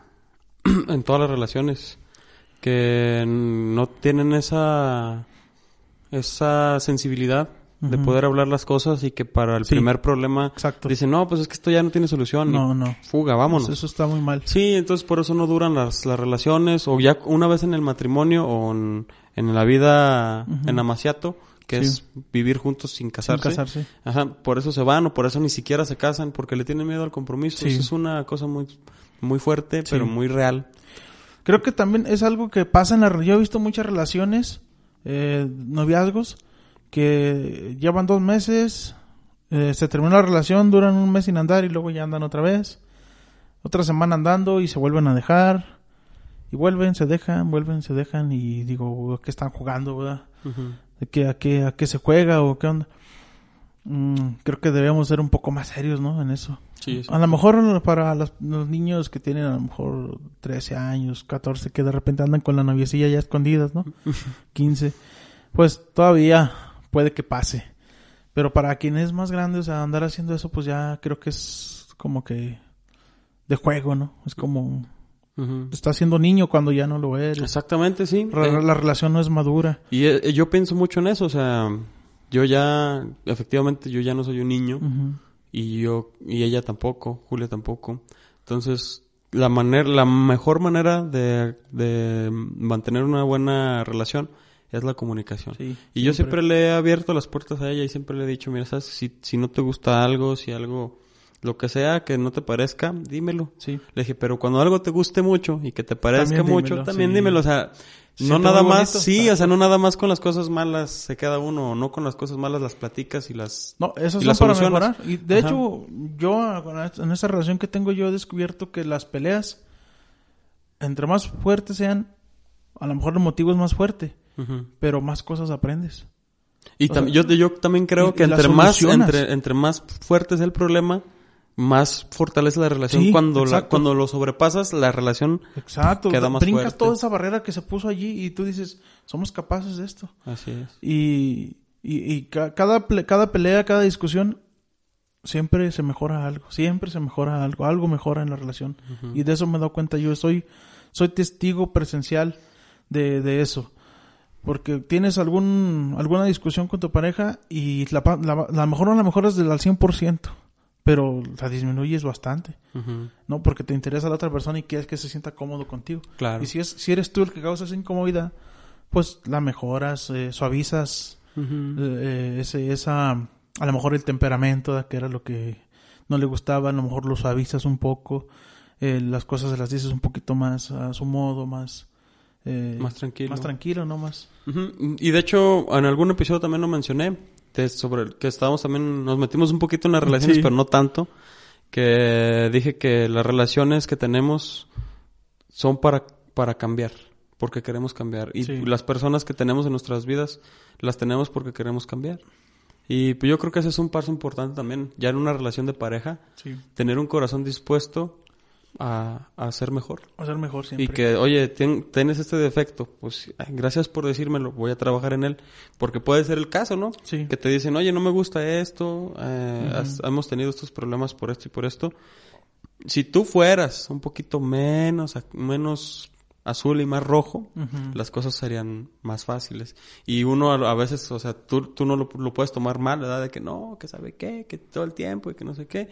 [clears throat] en todas las relaciones, que no tienen esa, esa sensibilidad de poder hablar las cosas y que para el primer problema Exacto. dicen, no, pues es que esto ya no tiene solución. No, no. Fuga, vámonos. Pues eso está muy mal. Sí, entonces por eso no duran las, las relaciones o ya una vez en el matrimonio o en, en la vida en amaciato que es vivir juntos sin casarse. Sin casarse. Ajá, por eso se van o por eso ni siquiera se casan, porque le tienen miedo al compromiso. Eso es una cosa muy, muy fuerte, pero muy real. Creo que también es algo que pasa en la... Yo he visto muchas relaciones, eh, noviazgos, que llevan dos meses, eh, se termina la relación, duran un mes sin andar y luego ya andan otra vez. Otra semana andando y se vuelven a dejar. Y vuelven, se dejan, vuelven, se dejan y digo, ¿qué están jugando, verdad? de que a qué, a qué se juega o qué onda. Mm, creo que debemos ser un poco más serios, ¿no? En eso. Sí, A lo mejor para los, niños que tienen a lo mejor 13 años, 14, que de repente andan con la noviecilla ya escondidas, ¿no? [laughs] 15. Pues todavía puede que pase. Pero para quien es más grande, o sea, andar haciendo eso, pues ya creo que es como que de juego, ¿no? Es como Está siendo niño cuando ya no lo eres. Exactamente, sí. Eh, la, relación no es madura. Y eh, yo pienso mucho en eso, o sea, yo ya, efectivamente, yo ya no soy un niño y yo y ella tampoco, Julia tampoco. Entonces, la manera, la mejor manera de, de mantener una buena relación es la comunicación. y yo siempre le he abierto las puertas a ella y siempre le he dicho, mira, ¿sabes? Si, si no te gusta algo, si algo lo que sea que no te parezca, dímelo. Sí. Le dije, pero cuando algo te guste mucho y que te parezca mucho, también dímelo. O sea, no nada más, sí, o sea, no nada más con las cosas malas se queda uno, no con las cosas malas las platicas y las. No, eso son para mejorar. Y de hecho, yo, en esa relación que tengo, yo he descubierto que las peleas, entre más fuertes sean, a lo mejor el motivo es más fuerte, pero más cosas aprendes. Y yo, yo también creo que entre más, entre, entre más fuerte es el problema, más fortalece la relación. Cuando cuando lo sobrepasas la relación exacto queda más brincas toda esa barrera que se puso allí y tú dices somos capaces de esto así es. Y, y, cada cada pelea cada discusión siempre se mejora algo siempre se mejora algo algo mejora en la relación. Y de eso me he dado cuenta yo. Soy soy testigo presencial de, de eso porque tienes algún alguna discusión con tu pareja y la, la, la mejor a lo mejor es del al 100% pero la disminuyes bastante, ¿no? Porque te interesa la otra persona y quieres que se sienta cómodo contigo. Claro. Y si, es, si eres tú el que causa esa incomodidad, pues la mejoras, eh, suavizas eh, eh, ese, esa, a lo mejor el temperamento, que era lo que no le gustaba, a lo mejor lo suavizas un poco, las cosas se las dices un poquito más a su modo, más, eh, Más tranquilo. Más tranquilo, no más. Y de hecho, en algún episodio también lo mencioné, de sobre el que estábamos también, nos metimos un poquito en las relaciones, Sí. pero no tanto, que dije que las relaciones que tenemos son para, para cambiar, porque queremos cambiar. Y Sí. las personas que tenemos en nuestras vidas, las tenemos porque queremos cambiar. Y pues yo creo que ese es un paso importante también, ya en una relación de pareja, Sí. tener un corazón dispuesto a, a ser mejor. A ser mejor siempre. Y que, oye, ten- tienes este defecto, pues gracias por decírmelo, voy a trabajar en él. Porque puede ser el caso, ¿no? Sí. Que te dicen, oye, no me gusta esto, eh, has- hemos tenido estos problemas por esto y por esto. Si tú fueras un poquito menos, menos azul y más rojo, las cosas serían más fáciles. Y uno a, a veces, o sea, tú, tú no lo, lo puedes tomar mal, ¿verdad? De que no, que sabe qué, que todo el tiempo y que no sé qué.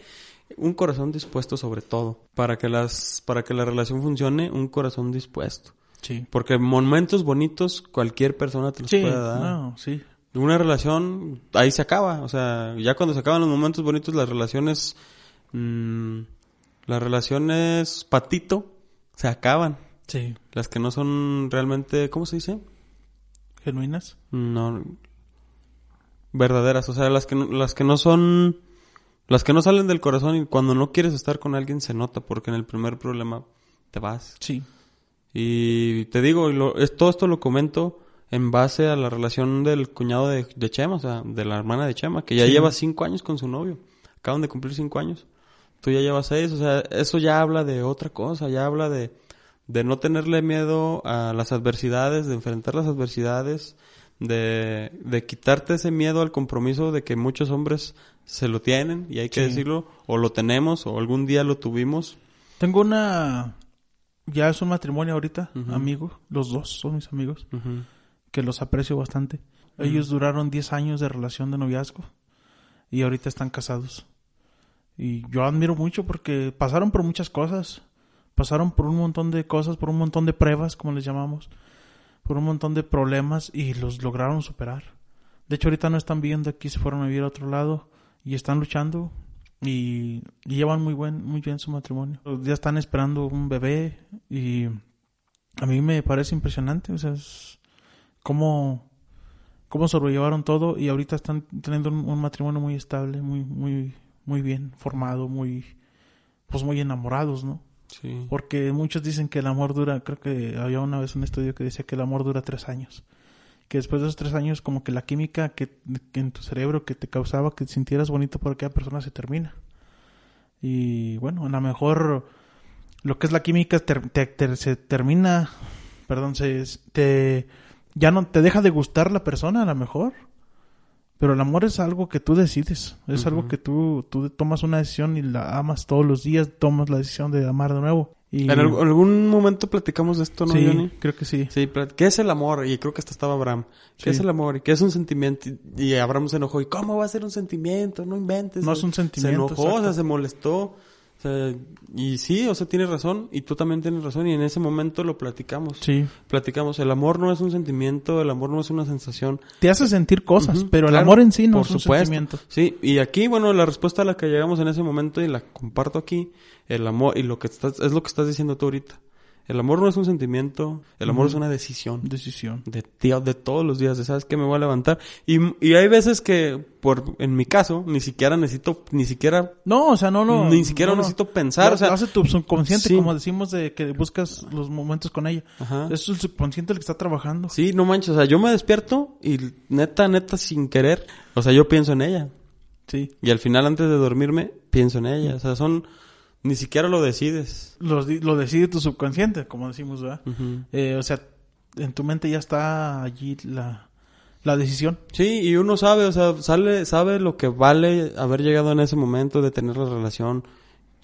Un corazón dispuesto sobre todo. Para que las, para que la relación funcione, un corazón dispuesto. Sí. Porque momentos bonitos cualquier persona te los Sí, puede dar. no, sí. Una relación, ahí se acaba. O sea, ya cuando se acaban los momentos bonitos, las relaciones, mm, las relaciones patito, se acaban. Sí. Las que no son realmente, ¿cómo se dice? Genuinas. No, verdaderas. O sea, las que no, las que no son, las que no salen del corazón y cuando no quieres estar con alguien se nota porque en el primer problema te vas. Sí. Y te digo, y lo- es, todo esto lo comento en base a la relación del cuñado de, de Chema, o sea, de la hermana de Chema, que ya Sí. lleva cinco años con su novio. Acaban de cumplir cinco años. Tú ya llevas seis, o sea, eso ya habla de otra cosa, ya habla de, de no tenerle miedo a las adversidades, de enfrentar las adversidades, de, de quitarte ese miedo al compromiso de que muchos hombres se lo tienen, y hay que Sí. decirlo, o lo tenemos, o algún día lo tuvimos. Tengo una... Ya es un matrimonio ahorita, amigo. Los dos son mis amigos. Que los aprecio bastante. Ellos duraron 10 años de relación de noviazgo. Y ahorita están casados. Y yo admiro mucho porque pasaron por muchas cosas. Pasaron por un montón de cosas, por un montón de pruebas, como les llamamos. Por un montón de problemas y los lograron superar. De hecho, ahorita no están viviendo aquí, se fueron a vivir a otro lado y están luchando y, llevan muy buen, muy bien su matrimonio. Ya están esperando un bebé y a mí me parece impresionante, o sea, es cómo, cómo sobrellevaron todo y ahorita están teniendo un, un matrimonio muy estable, muy, muy, muy bien formado, muy, pues muy enamorados, ¿no? Porque muchos dicen que el amor dura, creo que había una vez un estudio que decía que el amor dura tres años. Que después de esos tres años como que la química que, en tu cerebro que te causaba que te sintieras bonito por aquella persona se termina. Y bueno, a lo mejor lo que es la química te- se termina, perdón, se, te, ya no te deja de gustar la persona a lo mejor. Pero el amor es algo que tú decides, es algo que tú, tú tomas una decisión y la amas todos los días, tomas la decisión de amar de nuevo. Y, En al- algún momento platicamos de esto, ¿no, sí, Johnny? creo que sí. Sí, ¿qué es el amor? Y creo que hasta estaba Abraham. ¿Qué Sí. es el amor? ¿Y qué es un sentimiento? Y- Abraham se enojó. ¿Y cómo va a ser un sentimiento? No inventes. No es un sentimiento, Se enojó, o sea, exacto. se molestó. O sea, y sí, o sea, tienes razón. Y tú también tienes razón. Y en ese momento lo platicamos. Sí. Platicamos. El amor no es un sentimiento, el amor no es una sensación. Te hace sentir cosas, pero el amor en sí no por es un supuesto. sentimiento. Sí, y aquí, bueno, la respuesta a la que llegamos en ese momento y la comparto aquí, el amor, y lo que estás, es lo que estás diciendo tú ahorita. El amor no es un sentimiento, el amor es una decisión. Decisión. De, tío, de todos los días, de sabes que me voy a levantar. Y, y hay veces que, por, en mi caso, ni siquiera necesito, ni siquiera, No, o sea, no, no. Ni siquiera no, no. necesito pensar, o sea, hace tu subconsciente, sí. como decimos, de que buscas los momentos con ella. ajá. Es el subconsciente el que está trabajando. Sí, no manches, o sea, yo me despierto y neta, neta, sin querer, o sea, yo pienso en ella. Sí. Y al final, antes de dormirme, pienso en ella. O sea, son, ni siquiera lo decides. Lo, decide tu subconsciente, como decimos, ¿verdad? Eh, o sea, en tu mente ya está allí la, la decisión. Sí, y uno sabe, o sea, sale, sabe lo que vale haber llegado en ese momento de tener la relación.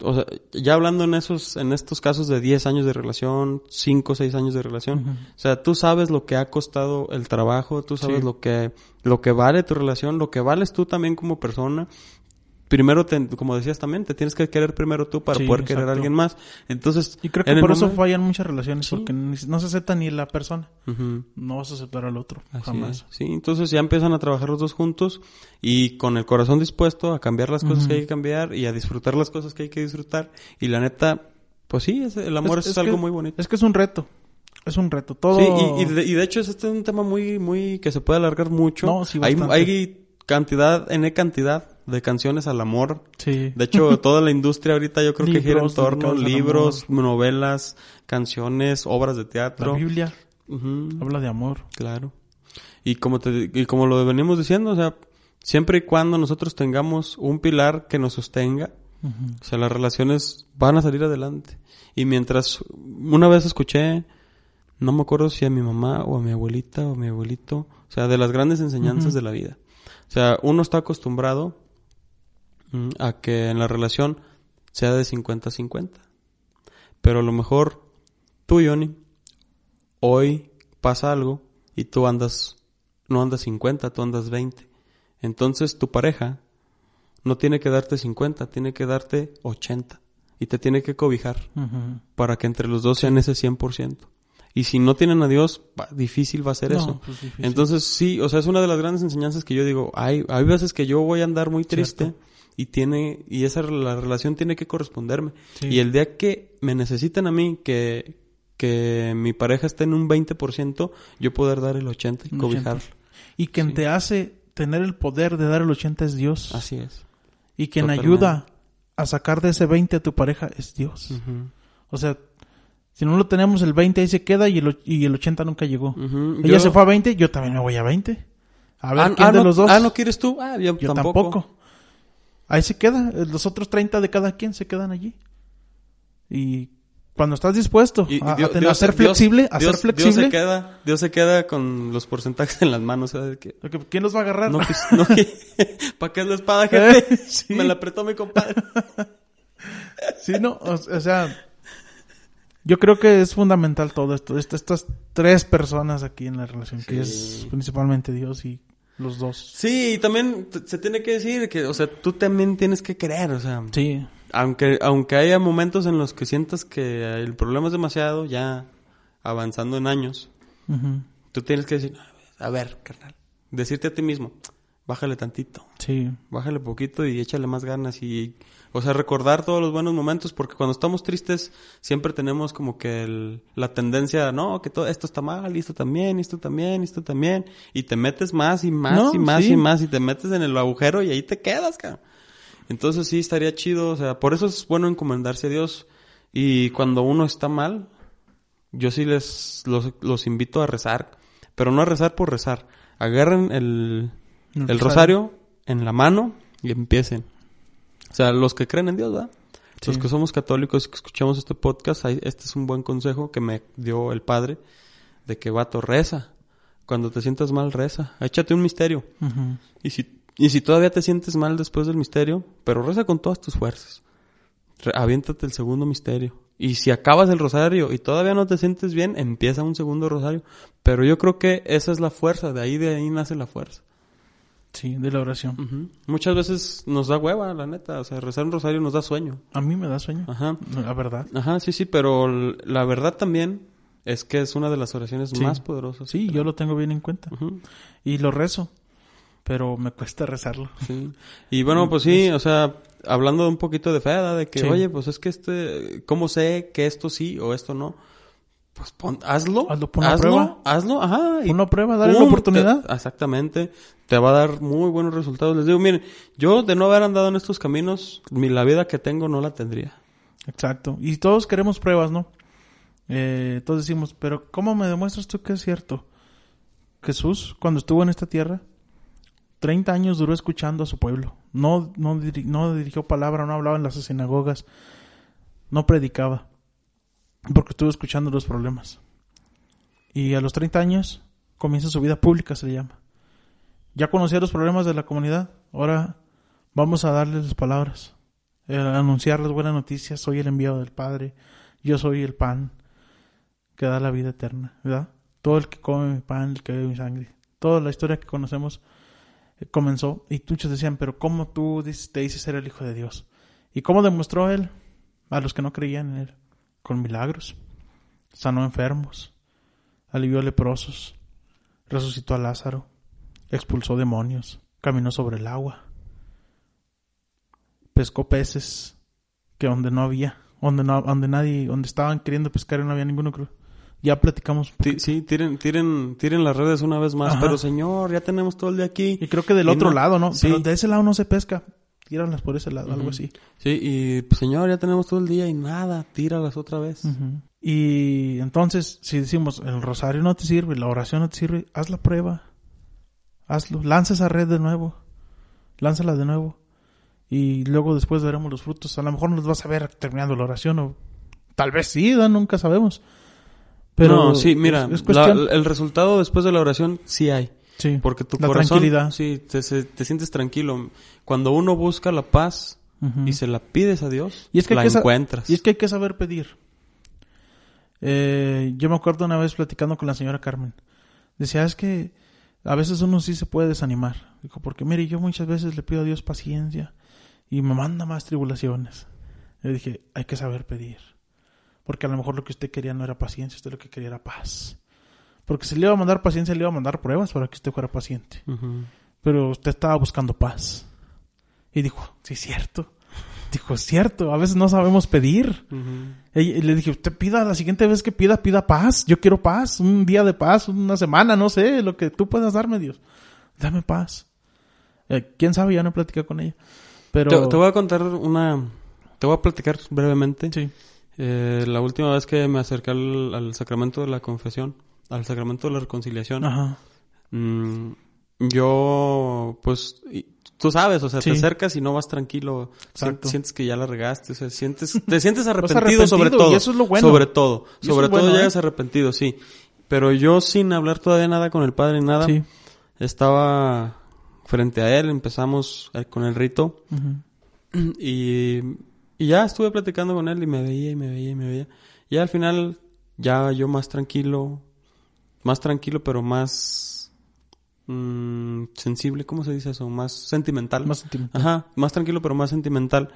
O sea, ya hablando en esos, en estos casos de 10 años de relación, 5 o 6 años de relación. O sea, tú sabes lo que ha costado el trabajo, tú sabes Sí. lo que, lo que vale tu relación, lo que vales tú también como persona. Primero, te- como decías también, te tienes que querer primero tú para Sí, poder querer a alguien más. Entonces, Y creo que por eso fallan muchas relaciones, Sí. porque no se acepta ni la persona. No vas a aceptar al otro, Así jamás. es. Sí, entonces ya empiezan a trabajar los dos juntos y con el corazón dispuesto a cambiar las cosas que hay que cambiar y a disfrutar las cosas que hay que disfrutar. Y la neta, pues sí, es- el amor es, Es- es algo que- muy bonito. Es que es un reto. Es un reto. Todo. Sí, y, y de, y de hecho este es un tema muy, muy, que se puede alargar mucho. No, sí, hay, hay cantidad, N cantidad de canciones al amor. Sí. De hecho, [laughs] toda la industria ahorita yo creo que gira en torno libros, novelas, canciones, obras de La teatro. Biblia Ujú, habla de amor. claro. Y como te, y como lo venimos diciendo, o sea, siempre y cuando nosotros tengamos un pilar que nos sostenga, o sea, las relaciones van a salir adelante. Y mientras una vez escuché, no me acuerdo si a mi mamá o a mi abuelita o a mi abuelito, o sea, de las grandes enseñanzas de la vida. O sea, uno está acostumbrado mm, a que en la relación sea de 50-50. Pero a lo mejor tú, Johnny, hoy pasa algo y tú andas, no andas 50, tú andas 20. Entonces tu pareja no tiene que darte 50, tiene que darte 80. Y te tiene que cobijar para que entre los dos sean ese 100%. Y si no tienen a Dios, difícil va a ser No, eso. pues. Entonces sí, o sea, es una de las grandes enseñanzas que yo digo, hay, hay veces que yo voy a andar muy triste Cierto. y tiene, y esa la relación tiene que corresponderme. Sí. Y el día que me necesiten a mí, que, que mi pareja esté en un 20%, yo poder dar el 80 y cobijarlo. 80. Y quien te hace tener el poder de dar el 80 es Dios. Así es. y quien totalmente. ayuda a sacar de ese 20 a tu pareja es Dios. O sea, si no lo tenemos el 20 ahí se queda y el, y el 80 nunca llegó. Ella Yo- se fue a 20, yo también me voy a 20. A ver ah, quién ah, de no, los dos. Ah, ¿no quieres tú? Ah, yo, yo tampoco. tampoco. Ahí se queda. eh, Los otros 30 de cada quien se quedan allí. Y cuando estás dispuesto Y- y a, a Dios- a ser Dios- flexible, a Dios- ser flexible, Dios se queda, Dios se queda con los porcentajes en las manos, ¿quién los va a agarrar? No, pues, no, [laughs] [laughs] ¿para qué es la espada, gente? [laughs] Sí. Me la apretó mi compadre. Sí, no, o, o sea, yo creo que es fundamental todo esto. Est- estas tres personas aquí en la relación, que es principalmente Dios y los dos. Sí, y también se tiene que decir que, o sea, tú también tienes que creer, o sea, Sí, aunque, aunque haya momentos en los que sientas que el problema es demasiado, ya avanzando en años, ujú, tú tienes que decir, a ver, carnal, decirte a ti mismo, bájale tantito, sí, bájale poquito y échale más ganas y, o sea, recordar todos los buenos momentos, porque cuando estamos tristes siempre tenemos como que el- la tendencia, no, que todo esto está mal, y esto también, y esto también, y esto también, y te metes más y más No, y más sí. y más y te metes en el agujero y ahí te quedas, cabrón. Entonces sí estaría chido, o sea, por eso es bueno encomendarse a Dios y cuando uno está mal, yo sí les los, los invito a rezar, pero no a rezar por rezar. Agarren el, El el rosario en la mano y empiecen. O sea, los que creen en Dios, ¿verdad? Los que somos católicos y que escuchamos este podcast, este es un buen consejo que me dio el padre de que vato reza. Cuando te sientas mal, reza. Échate un misterio. Y si, y si todavía te sientes mal después del misterio, pero reza con todas tus fuerzas. Re- aviéntate el segundo misterio. Y si acabas el rosario y todavía no te sientes bien, empieza un segundo rosario. Pero yo creo que esa es la fuerza, de ahí de ahí nace la fuerza. Sí, de la oración. Muchas veces nos da hueva, la neta. O sea, rezar un rosario nos da sueño. A mí me da sueño, Ajá. la verdad. Ajá, sí, sí, pero la verdad también es que es una de las oraciones Sí. más poderosas. Sí, yo lo tengo bien en cuenta. Y lo rezo, pero me cuesta rezarlo. Sí. Y bueno, pues sí, o sea, hablando un poquito de fe. De que, Sí. oye, pues es que este, ¿cómo sé que esto sí o esto no? Pues pon, hazlo. Hazlo, pon hazlo, prueba. Hazlo, ajá. y Una prueba, dale la oportunidad. te- exactamente. Te va a dar muy buenos resultados. Les digo, miren, yo de no haber andado en estos caminos, mi, la vida que tengo no la tendría. Exacto. Y todos queremos pruebas, ¿no? Eh, todos decimos, pero ¿cómo me demuestras tú que es cierto? Jesús, cuando estuvo en esta tierra, 30 años duró escuchando a su pueblo. No, no, diri- no dirigió palabra, no hablaba en las sinagogas, no predicaba, porque estuvo escuchando los problemas. Y a los 30 años comienza su vida pública, se le llama. Ya conocía los problemas de la comunidad, ahora vamos a darles las palabras, eh, anunciar las buenas noticias, soy el enviado del Padre, yo soy el pan que da la vida eterna, ¿verdad? Todo el que come mi pan, el que bebe mi sangre, toda la historia que conocemos eh, comenzó y muchos decían, pero ¿cómo tú te dices ser el Hijo de Dios? ¿Y cómo demostró él a los que no creían en él? Con milagros, sanó enfermos, alivió leprosos, resucitó a Lázaro, expulsó demonios, caminó sobre el agua, pescó peces que donde no había, donde no, donde nadie, donde estaban queriendo pescar y no había ninguno, creo. Ya platicamos. Sí, tiren, tiren, tiren las redes una vez más. Ajá. Pero señor, ya tenemos todo el día aquí. Y creo que del Y otro no- lado, ¿no? Sí. Pero de ese lado no se pesca. Tíralas por ese lado, algo así. Sí, y pues, señor, ya tenemos todo el día y nada, tíralas otra vez. Y entonces, si decimos, el rosario no te sirve, la oración no te sirve, haz la prueba. Hazlo. Lanza esa red de nuevo. Lánzala de nuevo. Y luego después veremos los frutos. A lo mejor no los vas a ver terminando la oración o tal vez sí, ¿no? nunca sabemos. Pero no, sí, mira, es, es cuestión. la- el resultado después de la oración sí hay. Sí, Porque tu la corazón, tranquilidad. sí, te, te sientes tranquilo. Cuando uno busca la paz y se la pides a Dios, Y es que la encuentras. Y es que hay que saber pedir. Eh, yo me acuerdo una vez platicando con la señora Carmen. Decía, es que a veces uno sí se puede desanimar. Dijo, porque mire, yo muchas veces le pido a Dios paciencia y me manda más tribulaciones. Le dije, hay que saber pedir. Porque a lo mejor lo que usted quería no era paciencia, usted lo que quería era paz. Porque si le iba a mandar paciencia, le iba a mandar pruebas para que usted fuera paciente. Pero usted estaba buscando paz. Y dijo, sí, es cierto. Dijo, es cierto, a veces no sabemos pedir. Y le dije, usted pida, la siguiente vez que pida, pida paz. Yo quiero paz, un día de paz, una semana, no sé, lo que tú puedas darme, Dios. Dame paz. Eh, ¿Quién sabe? Ya no he platicado con ella. Pero... Te, te voy a contar una... Te voy a platicar brevemente. Sí. Eh, la última vez que me acerqué al, al sacramento de la confesión, al sacramento de la reconciliación, Ajá. mm, yo, pues, y- tú sabes, o sea, Sí. te acercas y no vas tranquilo, Exacto. sientes que ya la regaste, o sea, sientes, [laughs] te sientes arrepentido, arrepentido, sobre todo, y eso es lo bueno. sobre todo, Y sobre todo bueno, ¿eh? llegas arrepentido, sí, pero yo sin hablar todavía nada con el padre ni nada, Sí. estaba frente a él, empezamos eh, con el rito, [clears throat] y, y ya estuve platicando con él y me veía y me veía y me veía. Y al final ya yo más tranquilo, más tranquilo pero más mm, sensible, ¿cómo se dice eso? Más sentimental. Más sentimental. Ajá, más tranquilo pero más sentimental.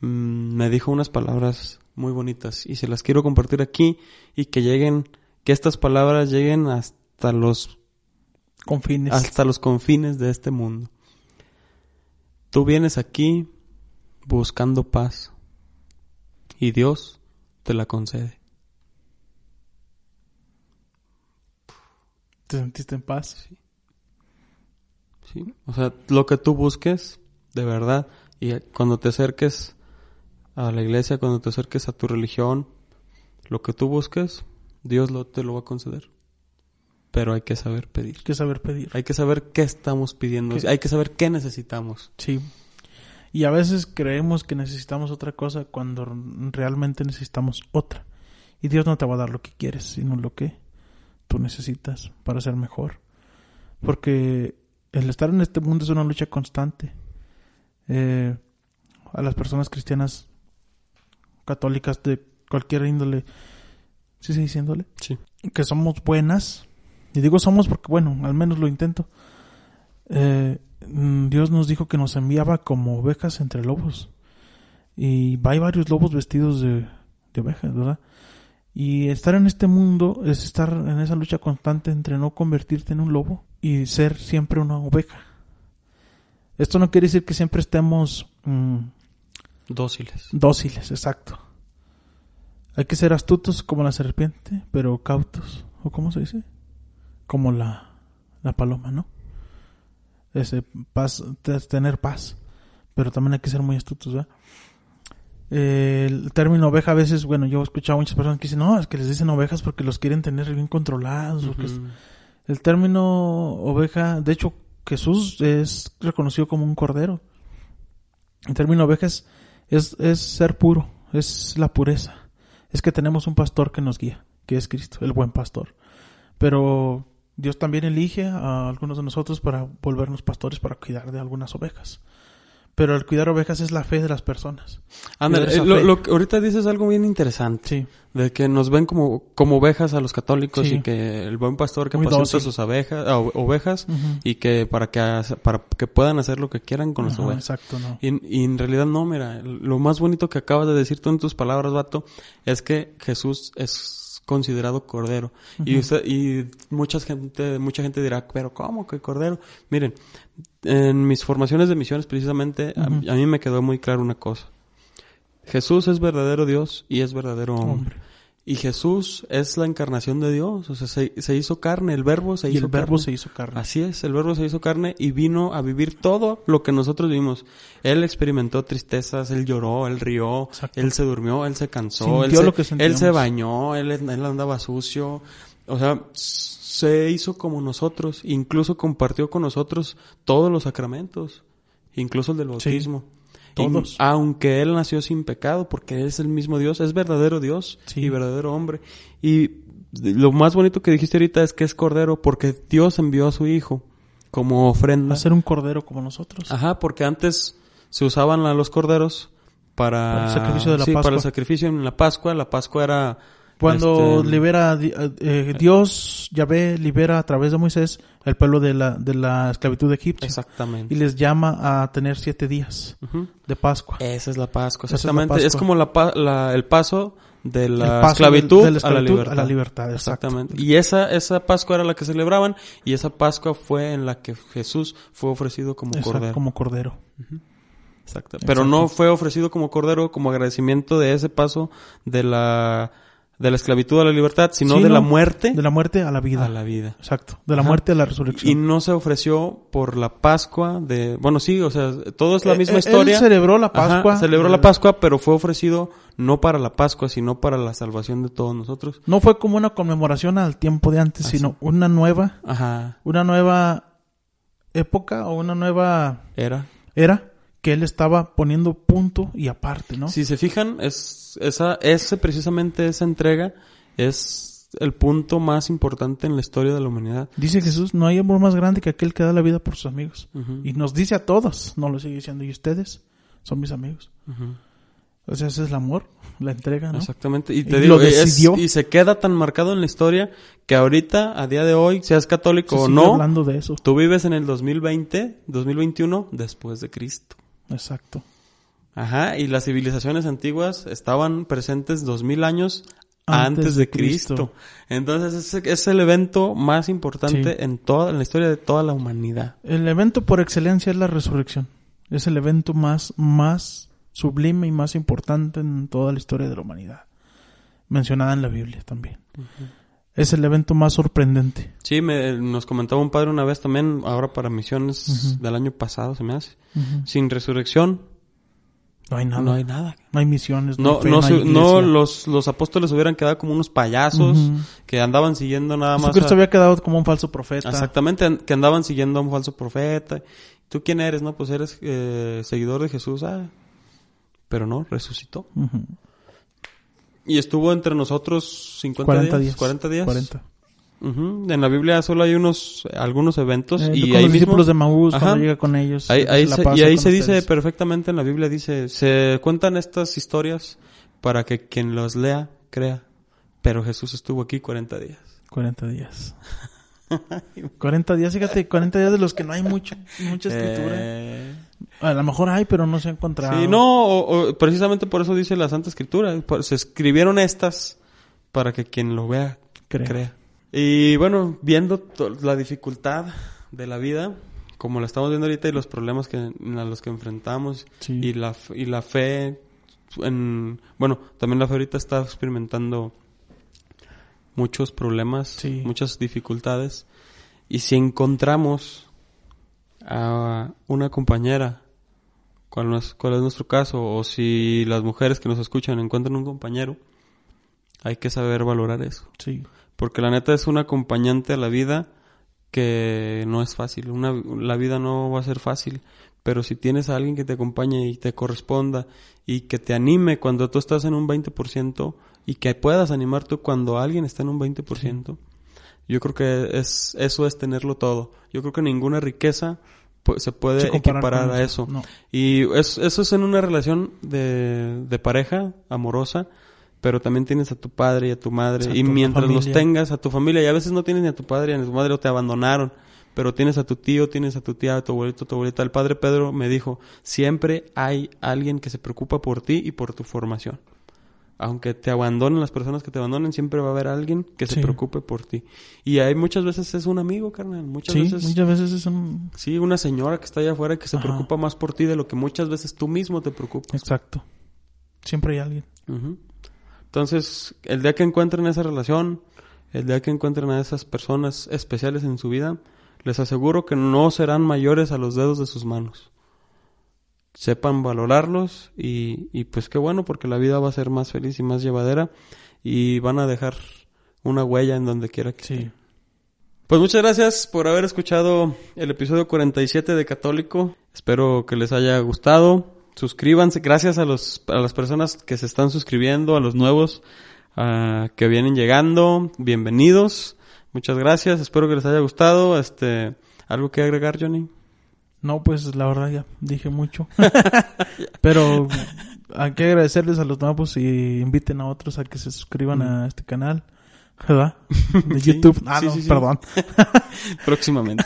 Mm, me dijo unas palabras muy bonitas y se las quiero compartir aquí y que lleguen, que estas palabras lleguen hasta los Con fines. hasta los confines de este mundo. Tú vienes aquí buscando paz y Dios te la concede. ¿Te sentiste en paz? ¿sí? O sea, lo que tú busques, de verdad, y cuando te acerques a la iglesia, cuando te acerques a tu religión, lo que tú busques, Dios lo, te lo va a conceder. Pero hay que saber pedir. Hay que saber pedir. Hay que saber qué estamos pidiendo. ¿Qué? Hay que saber qué necesitamos. Sí. Y a veces creemos que necesitamos otra cosa cuando realmente necesitamos otra. Y Dios no te va a dar lo que quieres, sino lo que tú necesitas para ser mejor. Porque el estar en este mundo es una lucha constante. Eh, a las personas cristianas católicas de cualquier índole, ¿sí se dice índole? Sí. que somos buenas, y digo somos porque, bueno, al menos lo intento, eh, Dios nos dijo que nos enviaba como ovejas entre lobos. Y hay varios lobos vestidos de, de ovejas, ¿verdad? Y estar en este mundo es estar en esa lucha constante entre no convertirte en un lobo y ser siempre una oveja. Esto no quiere decir que siempre estemos mm, Dóciles. dóciles, exacto. Hay que ser astutos como la serpiente, pero cautos. ¿O cómo se dice? Como la, la paloma, ¿no? Ese paz, te- tener paz. Pero también hay que ser muy astutos, ¿verdad? Eh, el término oveja a veces, bueno, yo he escuchado a muchas personas que dicen, no, es que les dicen ovejas porque los quieren tener bien controlados. es-. El término oveja, de hecho, Jesús es reconocido como un cordero. El término oveja es, es, es ser puro, es la pureza. Es que tenemos un pastor que nos guía, que es Cristo, el buen pastor. Pero Dios también elige a algunos de nosotros para volvernos pastores para cuidar de algunas ovejas. Pero el cuidar ovejas es la fe de las personas. Ándale, eh, lo, lo que ahorita dices algo bien interesante. Sí, De que nos ven como, como ovejas a los católicos Sí. y que el buen pastor que pacienta sus abejas, ah, ovejas y que para que para que puedan hacer lo que quieran con las Ajá, ovejas. exacto, no. Y, y en realidad no, mira, lo más bonito que acabas de decir tú en tus palabras, vato, es que Jesús es considerado cordero. Y usted, y mucha gente, mucha gente dirá, pero ¿cómo que cordero? Miren, en mis formaciones de misiones precisamente, a- mí me quedó muy claro una cosa. Jesús es verdadero Dios y es verdadero hombre. Hombre. Y Jesús es la encarnación de Dios, o sea, se, se hizo carne, el verbo se Y hizo el verbo carne. se hizo carne. Así es, el verbo se hizo carne y vino a vivir todo lo que nosotros vimos. Él experimentó tristezas, él lloró, él rió, Exacto. él se durmió, él se cansó, él, se, lo que él sentíamos. se bañó, él, él andaba sucio. O sea, se hizo como nosotros, incluso compartió con nosotros todos los sacramentos, incluso el del bautismo. Todos. Y aunque él nació sin pecado, porque él es el mismo Dios, es verdadero Dios Sí. y verdadero hombre. Y lo más bonito que dijiste ahorita es que es cordero, porque Dios envió a su hijo como ofrenda. a ser un cordero como nosotros. Ajá, porque antes se usaban a los corderos para, Para el sacrificio de la sí, Pascua. para el sacrificio en la Pascua. La Pascua era Cuando este, libera, eh, Dios, Yahvé, libera a través de Moisés el pueblo de la, de la esclavitud de Egipto. exactamente. Y les llama a tener siete días de Pascua. Esa es la Pascua, Esa es la exactamente. Es, como la, la- el paso de la paso esclavitud, de- de la a, la libertad. a la libertad, exacto. Exactamente. Y esa, esa Pascua era la que celebraban y esa Pascua fue en la que Jesús fue ofrecido como Exacto, cordero. como cordero. Exacto. Pero no fue ofrecido como cordero como agradecimiento de ese paso de la, de la esclavitud a la libertad, sino Sí, de no, la muerte De la muerte a la vida. a la vida. Exacto. De la Ajá. muerte a la Y resurrección. no se ofreció por la Pascua de... Bueno, sí, o sea, todo es la Eh, misma eh, historia. Él celebró la Ajá, Pascua. celebró Eh, la Pascua, pero fue ofrecido no para la Pascua, sino para la salvación de todos nosotros. No fue como una conmemoración al tiempo de antes, sino una nueva, Ajá, una nueva época o una nueva era. era que él estaba poniendo punto y aparte, ¿no? Si se fijan, es, esa, ese, precisamente esa entrega es el punto más importante en la historia de la humanidad. Dice Jesús, no hay amor más grande que aquel que da la vida por sus amigos. Y nos dice a todos, no lo sigue diciendo, y ustedes son mis amigos. O sea, ese es el amor, la entrega, ¿no? Exactamente. Y Y te lo digo, es- decidió. y se queda tan marcado en la historia que ahorita, a día de hoy, seas católico o no, hablando de eso. tú vives en el 2020, 2021, después de Cristo. Exacto. Ajá, y las civilizaciones antiguas estaban presentes dos mil años antes, de Cristo. Entonces ese es el evento más importante Sí. en toda en la historia de toda la humanidad. El evento por excelencia es la resurrección. Es el evento más, más sublime y más importante en toda la historia de la humanidad. Mencionada en la Biblia también. Es el evento más sorprendente. Sí, me, nos comentaba un padre una vez también, ahora para misiones del año pasado se me hace. Sin resurrección No hay nada. no hay nada. No hay misiones. No, hay fe, no, hay no los, los apóstoles hubieran quedado como unos payasos que andaban siguiendo nada más. Jesucristo a- había quedado como un falso profeta. Exactamente, que andaban siguiendo a un falso profeta. ¿Tú quién eres? No, pues eres eh, seguidor de Jesús. Ah, pero no, resucitó. Y estuvo entre nosotros 50 40 días, días. 40 días. 40. Ujú. En la Biblia solo hay unos, algunos eventos Eh, y con ahí los mismo, discípulos de Maús, Ajá. cuando llega con ellos. ahí, ahí se- y ahí se dice ustedes. perfectamente en la Biblia, dice, se cuentan estas historias para que quien los lea crea. Pero Jesús estuvo aquí 40 días. 40 días. [laughs] 40 días, fíjate, 40 días de los que no hay mucho, mucha escritura. Eh, A lo mejor hay, pero no se ha encontrado. Sí, no, o- o precisamente por eso dice la Santa Escritura. Se escribieron estas para que quien lo vea Crea. crea. Y bueno, viendo la dificultad de la vida, como la estamos viendo ahorita y los problemas que, a los que enfrentamos Sí. y la y la fe en bueno, también la fe ahorita está experimentando muchos problemas, Sí. muchas dificultades y si encontramos a una compañera cuál, no es, cuál es nuestro caso o si las mujeres que nos escuchan encuentran un compañero hay que saber valorar eso Sí. porque la neta es un acompañante a la vida que no es fácil. Una, la vida no va a ser fácil. Pero si tienes a alguien que te acompañe y te corresponda y que te anime cuando tú estás en un 20% y que puedas animar tú cuando alguien está en un 20%, yo creo que es, eso es tenerlo todo. Yo creo que ninguna riqueza se puede Sí, comparar equiparar a eso. No. Y es- eso es en una relación de, de pareja amorosa, pero también tienes a tu padre y a tu madre. Y mientras los tengas, a tu familia, y a veces no tienes ni a tu padre ni a tu madre o te abandonaron, pero tienes a tu tío, tienes a tu tía, a tu abuelito, a tu abuelita. El padre Pedro me dijo, siempre hay alguien que se preocupa por ti y por tu formación. Aunque te abandonen las personas que te abandonen, siempre va a haber alguien que se preocupe por ti. Y hay muchas veces es un amigo, carnal. Muchas Sí, veces muchas veces es un... Sí, una señora que está allá afuera que se Ajá. preocupa más por ti de lo que muchas veces tú mismo te preocupas. Exacto. Siempre hay alguien. Entonces, el día que encuentren esa relación, el día que encuentren a esas personas especiales en su vida, les aseguro que no serán mayores a los dedos de sus manos. Sepan valorarlos y, y pues qué bueno porque la vida va a ser más feliz y más llevadera y van a dejar una huella en donde quiera que Sí. esté. Pues muchas gracias por haber escuchado el episodio 47 de Católico. Espero que les haya gustado. Suscríbanse. Gracias a, los, a las personas que se están suscribiendo, a los nuevos ah, que vienen llegando. Bienvenidos. Muchas gracias. Espero que les haya gustado. Este, ¿Algo que agregar, Johnny? No, pues la verdad ya dije mucho. [laughs] Pero hay que agradecerles a los nuevos y inviten a otros a que se suscriban a este canal. ¿Verdad? De [laughs] Sí, YouTube. Ah, sí, no, sí, sí. perdón. [laughs] Próximamente.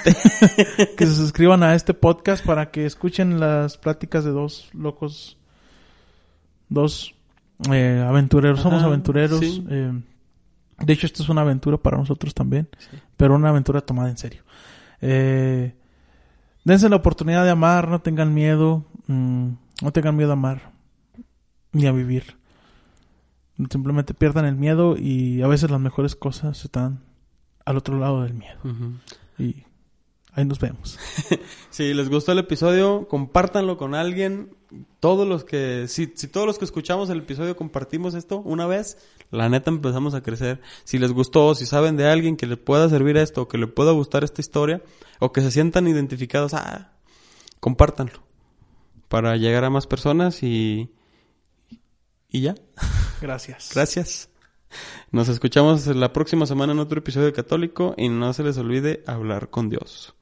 que se suscriban a este podcast para que escuchen las pláticas de dos locos, dos eh, aventureros. Somos aventureros. eh, de hecho, esto es una aventura para nosotros también, pero una aventura tomada en serio. Eh, dense la oportunidad de amar, no tengan miedo, mm, no tengan miedo a amar ni a vivir. Simplemente pierdan el miedo y a veces las mejores cosas están al otro lado del miedo. Y ahí nos vemos. [laughs] Si les gustó el episodio, compártanlo con alguien. Todos los que, si, si todos los que escuchamos el episodio compartimos esto una vez, la neta empezamos a crecer. Si les gustó, si saben de alguien que le pueda servir esto, o que le pueda gustar esta historia, o que se sientan identificados, ah, compártanlo. Para llegar a más personas y, y ya. [laughs] Gracias. Gracias. Nos escuchamos la próxima semana en otro episodio de Católico y no se les olvide hablar con Dios.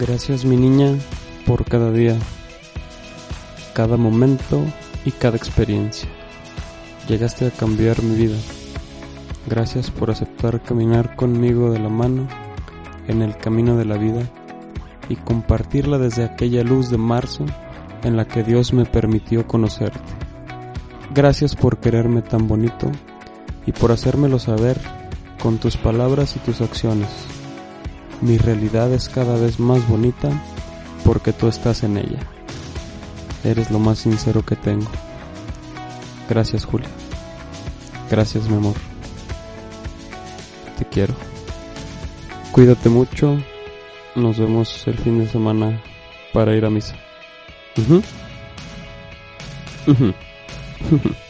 Gracias mi niña por cada día, cada momento y cada experiencia. Llegaste a cambiar mi vida. Gracias por aceptar caminar conmigo de la mano en el camino de la vida y compartirla desde aquella luz de marzo en la que Dios me permitió conocerte. Gracias por quererme tan bonito y por hacérmelo saber con tus palabras y tus acciones. Mi realidad es cada vez más bonita porque tú estás en ella. Eres lo más sincero que tengo. Gracias Julia. Gracias mi amor. Te quiero. Cuídate mucho. Nos vemos el fin de semana para ir a misa. [laughs]